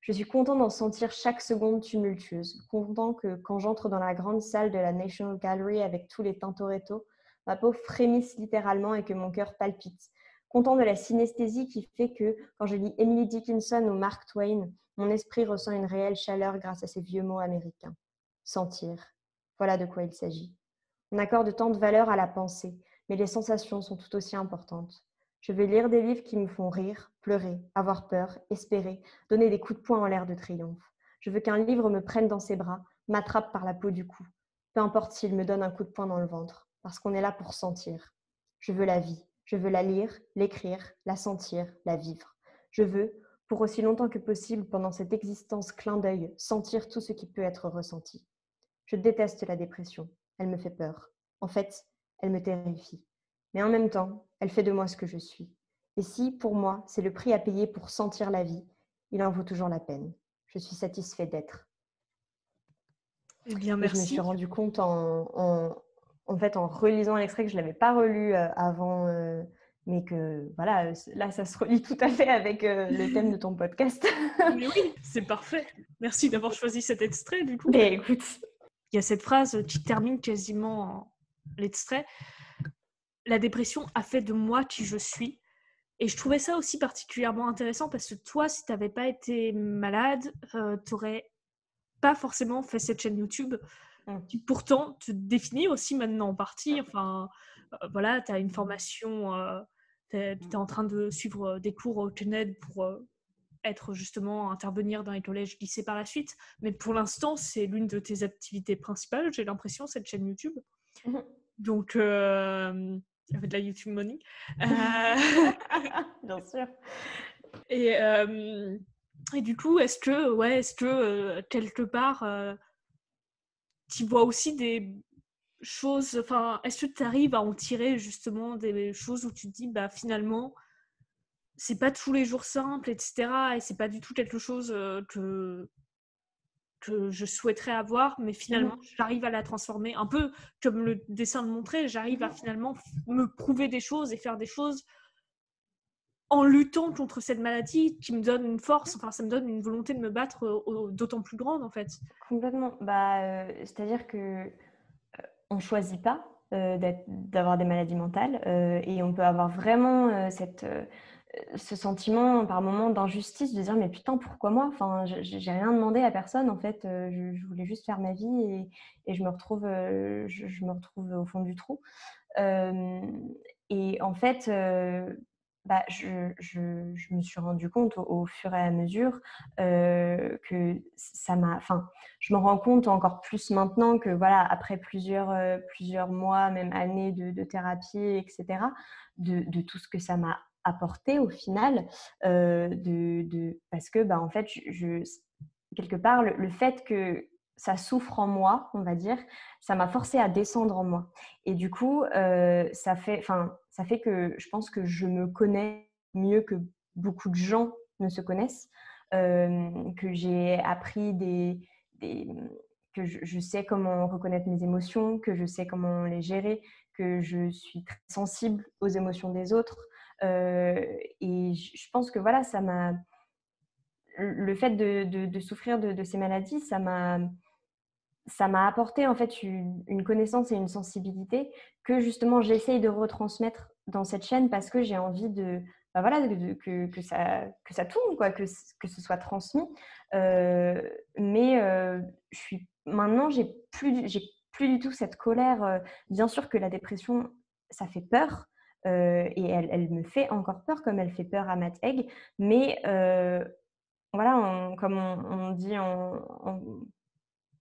Je suis content d'en sentir chaque seconde tumultueuse, content que quand j'entre dans la grande salle de la National Gallery avec tous les Tintoretto, ma peau frémisse littéralement et que mon cœur palpite. Content de la synesthésie qui fait que quand je lis Emily Dickinson ou Mark Twain, mon esprit ressent une réelle chaleur grâce à ces vieux mots américains. Sentir. Voilà de quoi il s'agit. On accorde tant de valeur à la pensée, mais les sensations sont tout aussi importantes. Je vais lire des livres qui me font rire, pleurer, avoir peur, espérer, donner des coups de poing en l'air de triomphe. Je veux qu'un livre me prenne dans ses bras, m'attrape par la peau du cou. Peu importe s'il me donne un coup de poing dans le ventre, parce qu'on est là pour sentir. Je veux la vie. Je veux la lire, l'écrire, la sentir, la vivre. Je veux, pour aussi longtemps que possible pendant cette existence clin d'œil, sentir tout ce qui peut être ressenti. Je déteste la dépression. Elle me fait peur. En fait, elle me terrifie. Mais en même temps, elle fait de moi ce que je suis. Et si, pour moi, c'est le prix à payer pour sentir la vie, il en vaut toujours la peine. Je suis satisfait d'être. Eh bien, merci. je me suis rendu compte en, en, fait, en relisant l'extrait que je ne l'avais pas relu euh, avant, euh, mais que voilà, là, ça se relie tout à fait avec euh, le thème de ton podcast. mais oui, c'est parfait. Merci d'avoir choisi cet extrait, du coup. Mais écoute. Il y a cette phrase qui termine quasiment l'extrait. La dépression a fait de moi qui je suis. Et je trouvais ça aussi particulièrement intéressant parce que toi, si tu n'avais pas été malade, euh, tu n'aurais pas forcément fait cette chaîne YouTube mmh. qui pourtant te définit aussi maintenant en partie. Enfin, euh, voilà, tu as une formation, euh, tu es, en train de suivre des cours au CNED pour être justement intervenir dans les collèges lycées par la suite. Mais pour l'instant, c'est l'une de tes activités principales, j'ai l'impression, cette chaîne YouTube. Mmh. Donc, avec de la YouTube Money. Euh, Bien sûr. Et, et du coup, est-ce que, ouais, est-ce que quelque part, tu vois aussi des choses, enfin, est-ce que tu arrives à en tirer justement des choses où tu te dis, bah finalement, c'est pas tous les jours simple, etc. Et c'est pas du tout quelque chose que, que je souhaiterais avoir, mais finalement, mmh. j'arrive à la transformer. Un peu comme le dessin le montrait, j'arrive à mmh. finalement me prouver des choses et faire des choses en luttant contre cette maladie qui me donne une force, enfin, ça me donne une volonté de me battre d'autant plus grande, en fait. Complètement. Bah, euh, C'est-à-dire que euh, on choisit pas euh, d'avoir des maladies mentales et on peut avoir vraiment cette ce sentiment par moment d'injustice de dire mais putain pourquoi moi? Enfin j'ai rien demandé à personne en fait euh, je, voulais juste faire ma vie et, et je me retrouve euh, je, me retrouve au fond du trou. Euh, et en fait bah, je, je, me suis rendu compte au, fur et à mesure que ça m'a enfin je me rends compte encore plus maintenant que voilà après plusieurs plusieurs mois même années de, thérapie etc de tout ce que ça m'a apporter au final euh, de, parce que bah, en fait quelque part le, fait que ça souffre en moi on va dire ça m'a forcé à descendre en moi. Et du coup euh, ça fait enfin ça fait que je pense que je me connais mieux que beaucoup de gens ne se connaissent euh, que j'ai appris des, que je, je, sais comment reconnaître mes émotions que je sais comment les gérer que je suis très sensible aux émotions des autres et je pense que voilà, ça m'a. Le fait de, souffrir de, ces maladies, ça m'a ça m'a apporté en fait une, connaissance et une sensibilité que justement j'essaye de retransmettre dans cette chaîne parce que j'ai envie de, bah voilà, que, ça, que ça tourne, quoi, que, que ce soit transmis. Euh, mais euh, je suis, maintenant, j'ai plus, j'ai plus du tout cette colère. bien sûr que la dépression, ça fait peur, euh, et elle, me fait encore peur comme elle fait peur à Matt Egg. Mais euh, voilà, comme on, dit en,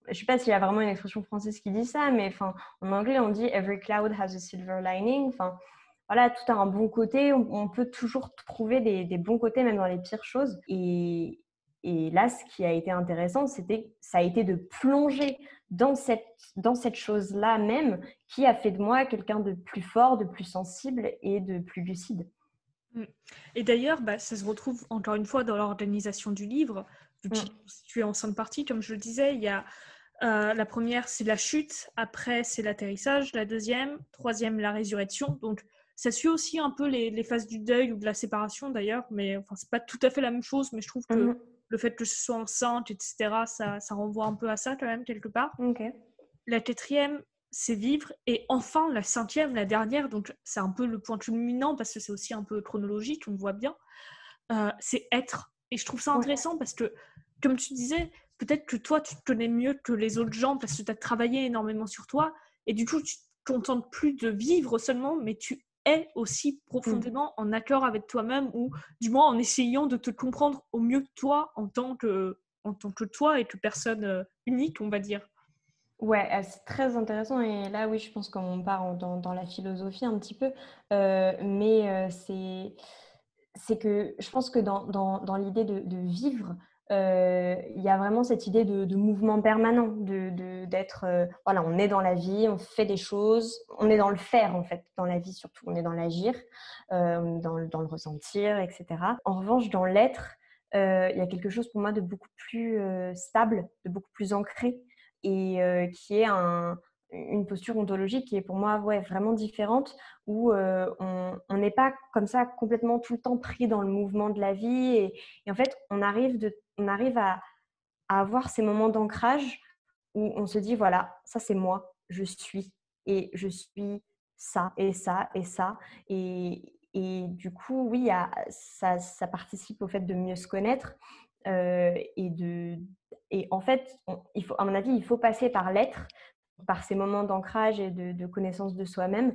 je ne sais pas s'il y a vraiment une expression française qui dit ça, mais en anglais, on dit Every cloud has a silver lining. Voilà, tout a un bon côté. On, peut toujours trouver des, des, bons côtés, même dans les pires choses. Et, et là, ce qui a été intéressant, c'était, ça a été de plonger dans cette, dans cette chose-là même qui a fait de moi quelqu'un de plus fort, de plus sensible et de plus lucide. Mm. Et d'ailleurs, bah, ça se retrouve encore une fois dans l'organisation du livre. Vu que mm. tu es en cinq parties, comme je le disais, il y a euh, la première, c'est la chute, après, c'est l'atterrissage, la deuxième, troisième, la résurrection. Donc, ça suit aussi un peu les, les phases du deuil ou de la séparation d'ailleurs, mais enfin, c'est pas tout à fait la même chose, mais je trouve que mm le fait que ce soit enceinte, etc., ça, ça, renvoie un peu à ça quand même, quelque part. La quatrième, c'est vivre. Et enfin, la cinquième, la dernière, donc c'est un peu le point culminant parce que c'est aussi un peu chronologique, on voit bien, euh, c'est être. Et je trouve ça intéressant parce que, comme tu disais, peut-être que toi, tu te connais mieux que les autres gens parce que tu as travaillé énormément sur toi. Et du coup, tu te contentes plus de vivre seulement, mais tu est aussi mmh. profondément en accord avec toi-même ou du moins en essayant de te comprendre au mieux toi en tant que en tant que toi et que personne unique, on va dire. Ouais, c'est très intéressant. Et là, oui, je pense qu'on part dans, dans, la philosophie un petit peu. mais c'est, c'est que je pense que dans, dans, dans l'idée de, de, vivre, euh, il y a vraiment cette idée de, mouvement permanent, de, d'être, euh, voilà, on est dans la vie, on fait des choses, on est dans le faire en fait, dans la vie surtout, on est dans l'agir, euh, dans, le ressentir, etc. En revanche, dans l'être, il y a quelque chose pour moi de beaucoup plus stable, de beaucoup plus ancré, et qui est un, une posture ontologique qui est pour moi ouais, vraiment différente, où euh, on n'est pas comme ça complètement tout le temps pris dans le mouvement de la vie. Et, en fait, on arrive, de, on arrive à, avoir ces moments d'ancrage où on se dit, voilà, ça c'est moi, je suis, et je suis ça, et ça, et ça. Et, et du coup, oui, ça, ça, participe au fait de mieux se connaître. Euh, et, de, et en fait, il faut, à mon avis, il faut passer par l'être par ces moments d'ancrage et de, connaissance de soi-même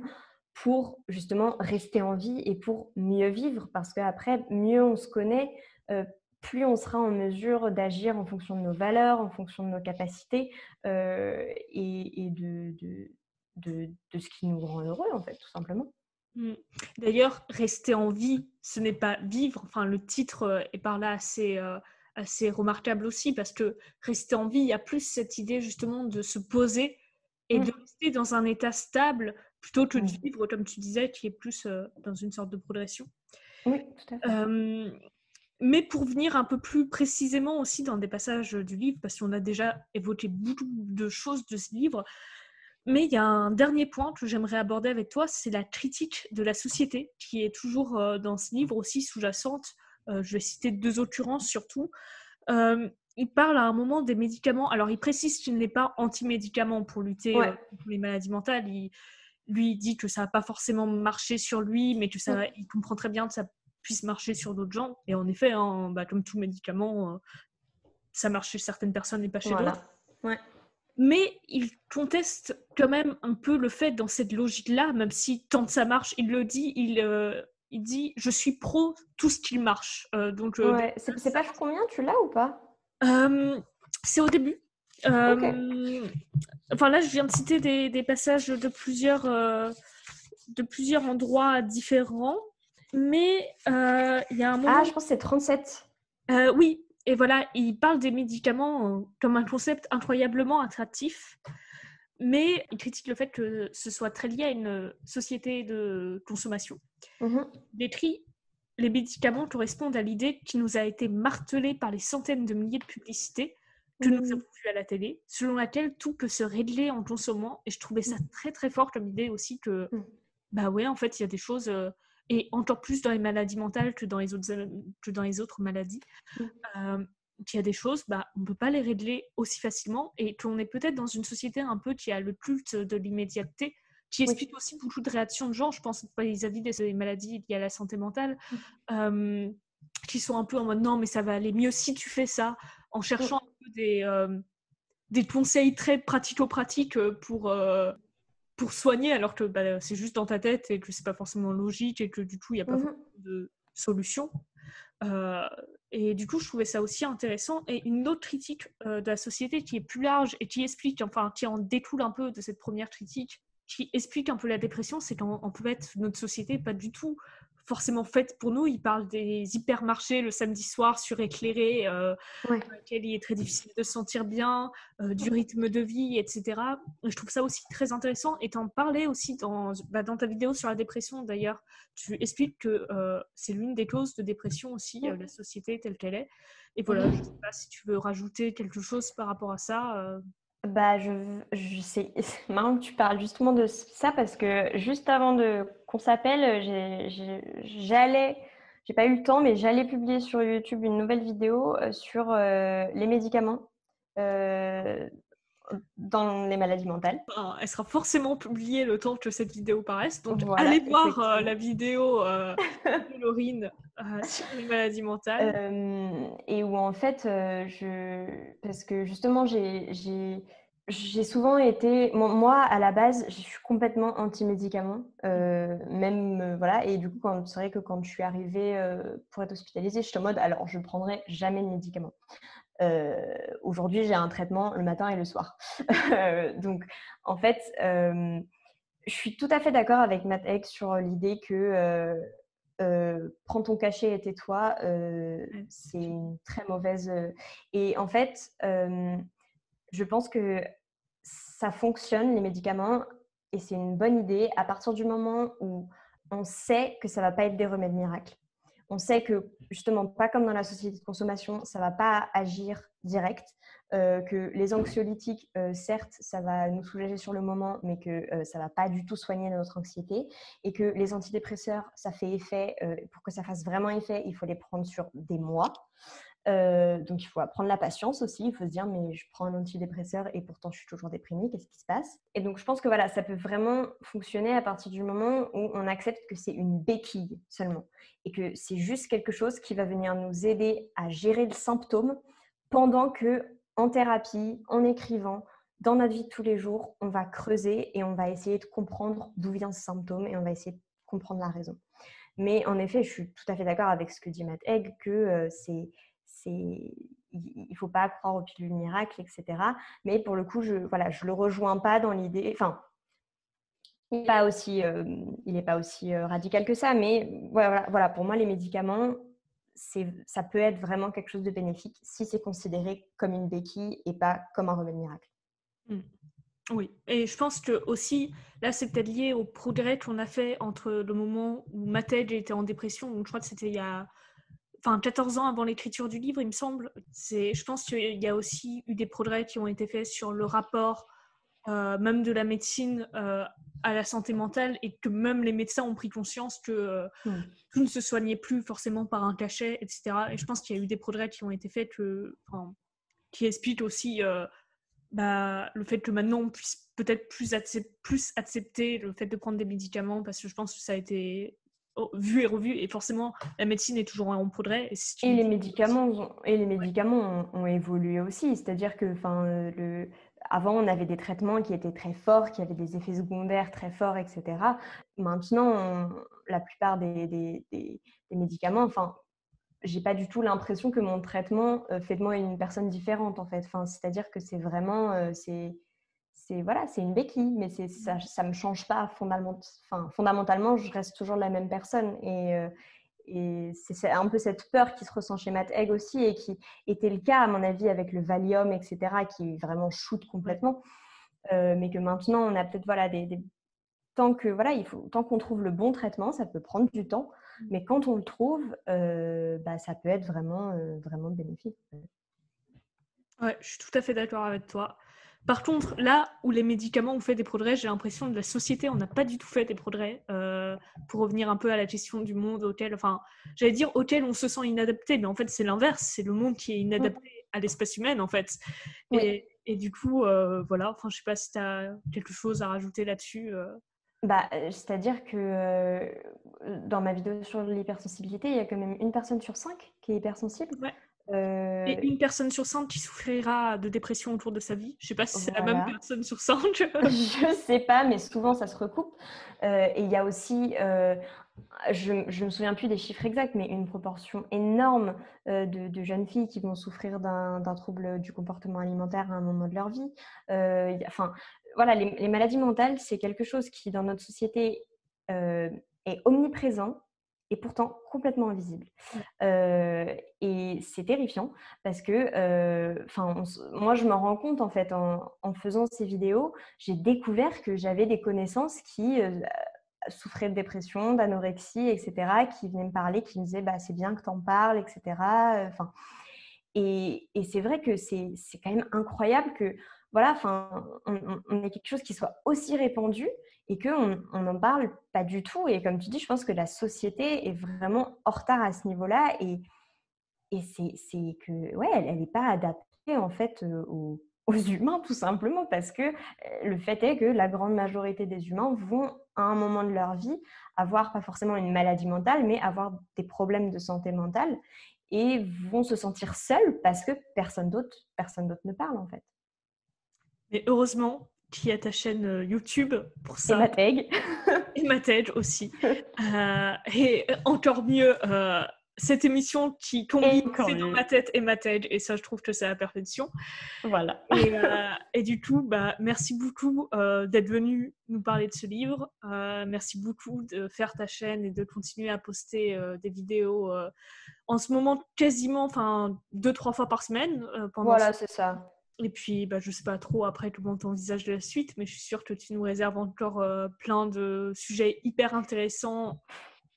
pour justement rester en vie et pour mieux vivre. Parce qu'après, mieux on se connaît, euh, plus on sera en mesure d'agir en fonction de nos valeurs, en fonction de nos capacités euh, et, de, de, de, ce qui nous rend heureux, en fait, tout simplement. Mmh. D'ailleurs, rester en vie, ce n'est pas vivre. Enfin, le titre euh, est par là assez, assez remarquable aussi parce que rester en vie, il y a plus cette idée justement de se poser et de mmh. rester dans un état stable plutôt que de mmh. vivre, comme tu disais, qui est plus euh, dans une sorte de progression. Oui, tout à fait. mais pour venir un peu plus précisément aussi dans des passages du livre, parce qu'on a déjà évoqué beaucoup de choses de ce livre, mais il y a un dernier point que j'aimerais aborder avec toi, c'est la critique de la société, qui est toujours euh, dans ce livre aussi sous-jacente. Euh, je vais citer deux occurrences surtout il parle à un moment des médicaments. Alors, il précise qu'il n'est pas anti-médicament pour lutter euh, contre les maladies mentales. Il, lui dit que ça n'a pas forcément marché sur lui, mais que ça, il comprend très bien que ça puisse marcher sur d'autres gens. Et en effet, hein, bah, comme tout médicament, euh, ça marche chez certaines personnes et pas chez d'autres. Mais il conteste quand même un peu le fait dans cette logique-là, même si tant que ça marche, il le dit, il, euh, il dit je suis pro tout ce qui marche. donc, c'est page combien tu l'as ou pas? C'est au début. Enfin là, je viens de citer des, passages de plusieurs, euh, de plusieurs endroits différents. Mais euh, il y a un moment... Ah, je pense que c'est 37. Euh, oui, et voilà, il parle des médicaments comme un concept incroyablement attractif. Mais il critique le fait que ce soit très lié à une société de consommation. Mmh les médicaments correspondent à l'idée qui nous a été martelée par les centaines de milliers de publicités que nous mmh. avons vues à la télé, selon laquelle tout peut se régler en consommant. Et je trouvais ça mmh. très très fort comme idée aussi que, mmh. bah ouais, en fait, il y a des choses, euh, et encore plus dans les maladies mentales que dans les autres, que dans les autres maladies, euh, qu'il y a des choses, bah, on ne peut pas les régler aussi facilement et qu'on est peut-être dans une société un peu qui a le culte de l'immédiateté qui explique aussi beaucoup de réactions de gens, je pense, vis-à-vis des maladies liées à la santé mentale, mmh. qui sont un peu en mode non, mais ça va aller mieux si tu fais ça, en cherchant un peu des, des conseils très pratico-pratiques pour, pour soigner, alors que bah, c'est juste dans ta tête et que c'est pas forcément logique et que du coup, il n'y a pas mmh de solution. et du coup, je trouvais ça aussi intéressant. Et une autre critique de la société qui est plus large et qui explique, enfin, qui en découle un peu de cette première critique, qui explique un peu la dépression, c'est qu'en peut être notre société pas du tout forcément faite pour nous. Il parle des hypermarchés le samedi soir suréclairés, euh, dans lesquels il est très difficile de se sentir bien, euh, du rythme de vie, etc. je trouve ça aussi très intéressant. Et t'en parlais aussi dans, bah, dans ta vidéo sur la dépression d'ailleurs. Tu expliques que euh, c'est l'une des causes de dépression aussi, euh, la société telle qu'elle est. Et voilà, je ne sais pas si tu veux rajouter quelque chose par rapport à ça. Bah, je, je sais, c'est marrant que tu parles justement de ça parce que juste avant de qu'on s'appelle, j'allais, j'ai pas eu le temps, mais j'allais publier sur YouTube une nouvelle vidéo euh, sur euh, les médicaments. Euh, dans les maladies mentales. Elle sera forcément publiée le temps que cette vidéo paraisse. Donc allez voir euh, la vidéo euh, de Laurine euh, sur les maladies mentales. et où en fait, je... parce que justement, j'ai j'ai souvent été, moi à la base, je suis complètement anti-médicaments, même voilà. Et du coup, c'est vrai que quand je suis arrivée pour être hospitalisée, je suis en mode, alors je prendrai jamais de médicaments. Aujourd'hui, j'ai un traitement le matin et le soir. Donc, en fait, je suis tout à fait d'accord avec Matt sur l'idée que prends ton cachet et tais-toi, c'est une très mauvaise. Et en fait, je pense que ça fonctionne, les médicaments, et c'est une bonne idée à partir du moment où on sait que ça ne va pas être des remèdes miracles. On sait que, justement, pas comme dans la société de consommation, ça ne va pas agir direct. Euh, que les anxiolytiques, euh, certes, ça va nous soulager sur le moment, mais que euh, ça ne va pas du tout soigner notre anxiété. Et que les antidépresseurs, ça fait effet, pour que ça fasse vraiment effet, il faut les prendre sur des mois. Euh, donc, il faut apprendre la patience aussi. Il faut se dire, mais je prends un antidépresseur et pourtant je suis toujours déprimée. Qu'est-ce qui se passe? Et donc, je pense que voilà, ça peut vraiment fonctionner à partir du moment où on accepte que c'est une béquille seulement et que c'est juste quelque chose qui va venir nous aider à gérer le symptôme pendant que, en thérapie, en écrivant, dans notre vie de tous les jours, on va creuser et on va essayer de comprendre d'où vient ce symptôme et on va essayer de comprendre la raison. Mais en effet, je suis tout à fait d'accord avec ce que dit Matt Egg, que euh, c'est il faut pas croire aux pilules miracles, etc. Mais pour le coup, je voilà, je le rejoins pas dans l'idée. Enfin, il n'est pas aussi, euh, il est pas aussi euh, radical que ça, mais voilà, voilà, pour moi, les médicaments, ça peut être vraiment quelque chose de bénéfique si c'est considéré comme une béquille et pas comme un remède miracle. Mmh. Oui, et je pense que aussi, là, c'est peut-être lié au progrès qu'on a fait entre le moment où Mathilde était en dépression, donc je crois que c'était il y a enfin 14 ans avant l'écriture du livre, il me semble. C'est, je pense qu'il y a aussi eu des progrès qui ont été faits sur le rapport euh, même de la médecine euh, à la santé mentale et que même les médecins ont pris conscience que euh, hmm. tout ne se soignait plus forcément par un cachet, etc. Et je pense qu'il y a eu des progrès qui ont été faits que, qui expliquent aussi bah, le fait que maintenant on puisse peut-être plus, plus accepter le fait de prendre des médicaments parce que je pense que ça a été vu et revu et forcément la médecine est toujours en progrès. Et, les médicaments ont, et les médicaments ont, évolué aussi, c'est-à-dire que enfin le avant, on avait des traitements qui étaient très forts, qui avaient des effets secondaires très forts, etc. Maintenant, la plupart des, des, des, médicaments, enfin, j'ai pas du tout l'impression que mon traitement euh, fait de moi une personne différente, en fait. Enfin, c'est-à-dire que c'est vraiment, euh, c'est c'est voilà, c'est une béquille, mais c'est ça, ne me change pas fondamentalement. Enfin, fondamentalement, je reste toujours la même personne. Et, euh, et c'est un peu cette peur qui se ressent chez Matt Egg aussi et qui était le cas à mon avis avec le Valium, etc., qui vraiment shoot complètement. Euh, mais que maintenant, on a peut-être voilà des, tant que voilà, il faut tant qu'on trouve le bon traitement, ça peut prendre du temps, mmh. mais quand on le trouve, euh, bah, ça peut être vraiment vraiment bénéfique. Ouais, je suis tout à fait d'accord avec toi. Par contre, là où les médicaments ont fait des progrès, j'ai l'impression que la société, on n'a pas du tout fait des progrès. Euh, pour revenir un peu à la question du monde auquel, enfin, j'allais dire auquel on se sent inadapté, mais en fait, c'est l'inverse. C'est le monde qui est inadapté à l'espèce humaine, en fait. Et, du coup, euh, voilà, enfin, je sais pas si tu as quelque chose à rajouter là-dessus. Euh. Bah, C'est-à-dire que dans ma vidéo sur l'hypersensibilité, il y a quand même une personne sur cinq qui est hypersensible. Ouais. Euh, et une personne sur 100 qui souffrira de dépression autour de sa vie. Je ne sais pas si c'est la même personne sur 100. je ne sais pas, mais souvent ça se recoupe. Euh, et il y a aussi, euh, je ne me souviens plus des chiffres exacts, mais une proportion énorme de, jeunes filles qui vont souffrir d'un trouble du comportement alimentaire à un moment de leur vie. enfin, voilà, les, les maladies mentales, c'est quelque chose qui dans notre société est omniprésent et pourtant complètement invisible. Euh, et c'est terrifiant parce que, euh, enfin, moi, je me rends compte en fait en, faisant ces vidéos, j'ai découvert que j'avais des connaissances qui euh, souffraient de dépression, d'anorexie, etc., qui venaient me parler, qui me disaient, bah, c'est bien que tu en parles, etc. Enfin, et, et c'est vrai que c'est quand même incroyable que, voilà, enfin, on, on ait quelque chose qui soit aussi répandu et qu'on n'en parle pas du tout. Et comme tu dis, je pense que la société est vraiment en retard à ce niveau-là et, et c'est que, ouais, elle n'est pas adaptée en fait euh, aux, humains tout simplement parce que euh, le fait est que la grande majorité des humains vont à un moment de leur vie avoir pas forcément une maladie mentale, mais avoir des problèmes de santé mentale et vont se sentir seuls parce que personne d'autre, personne d'autre ne parle en fait. Mais heureusement, qui a ta chaîne euh, YouTube pour ça. Et ma tag. et ma tag aussi. Euh, et encore mieux, euh, cette émission qui combine C'est dans ma tête et ma tête, et ça, je trouve que c'est la perfection. Voilà. Et, euh, et, du coup, bah, merci beaucoup d'être venu nous parler de ce livre. Merci beaucoup de faire ta chaîne et de continuer à poster des vidéos en ce moment quasiment, enfin, deux, trois fois par semaine. pendant voilà, c'est ça. Et puis, bah, je sais pas trop après comment tu envisages de la suite, mais je suis sûre que tu nous réserves encore plein de sujets hyper intéressants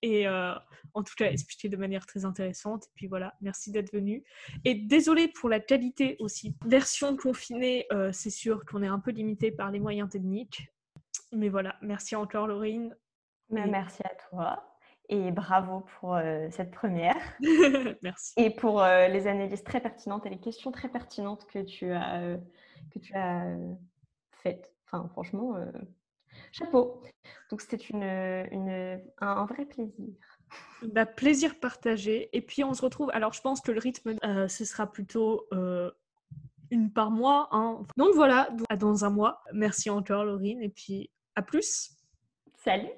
et euh, en tout cas expliqué de manière très intéressante. Et puis voilà, merci d'être venu. Et désolé pour la qualité aussi. Version confinée, euh, c'est sûr qu'on est un peu limité par les moyens techniques. Mais voilà, merci encore Laurine. Merci à toi. Et bravo pour euh, cette première. merci. Et pour les analyses très pertinentes et les questions très pertinentes que tu as, que tu as faites. Enfin, franchement, chapeau. Donc c'était une, une, un, vrai plaisir. Bah, plaisir partagé. Et puis on se retrouve. Alors je pense que le rythme, euh, ce sera plutôt euh, une par mois. Hein. Donc voilà, dans un mois. Merci encore Laurine. Et puis à plus. Salut.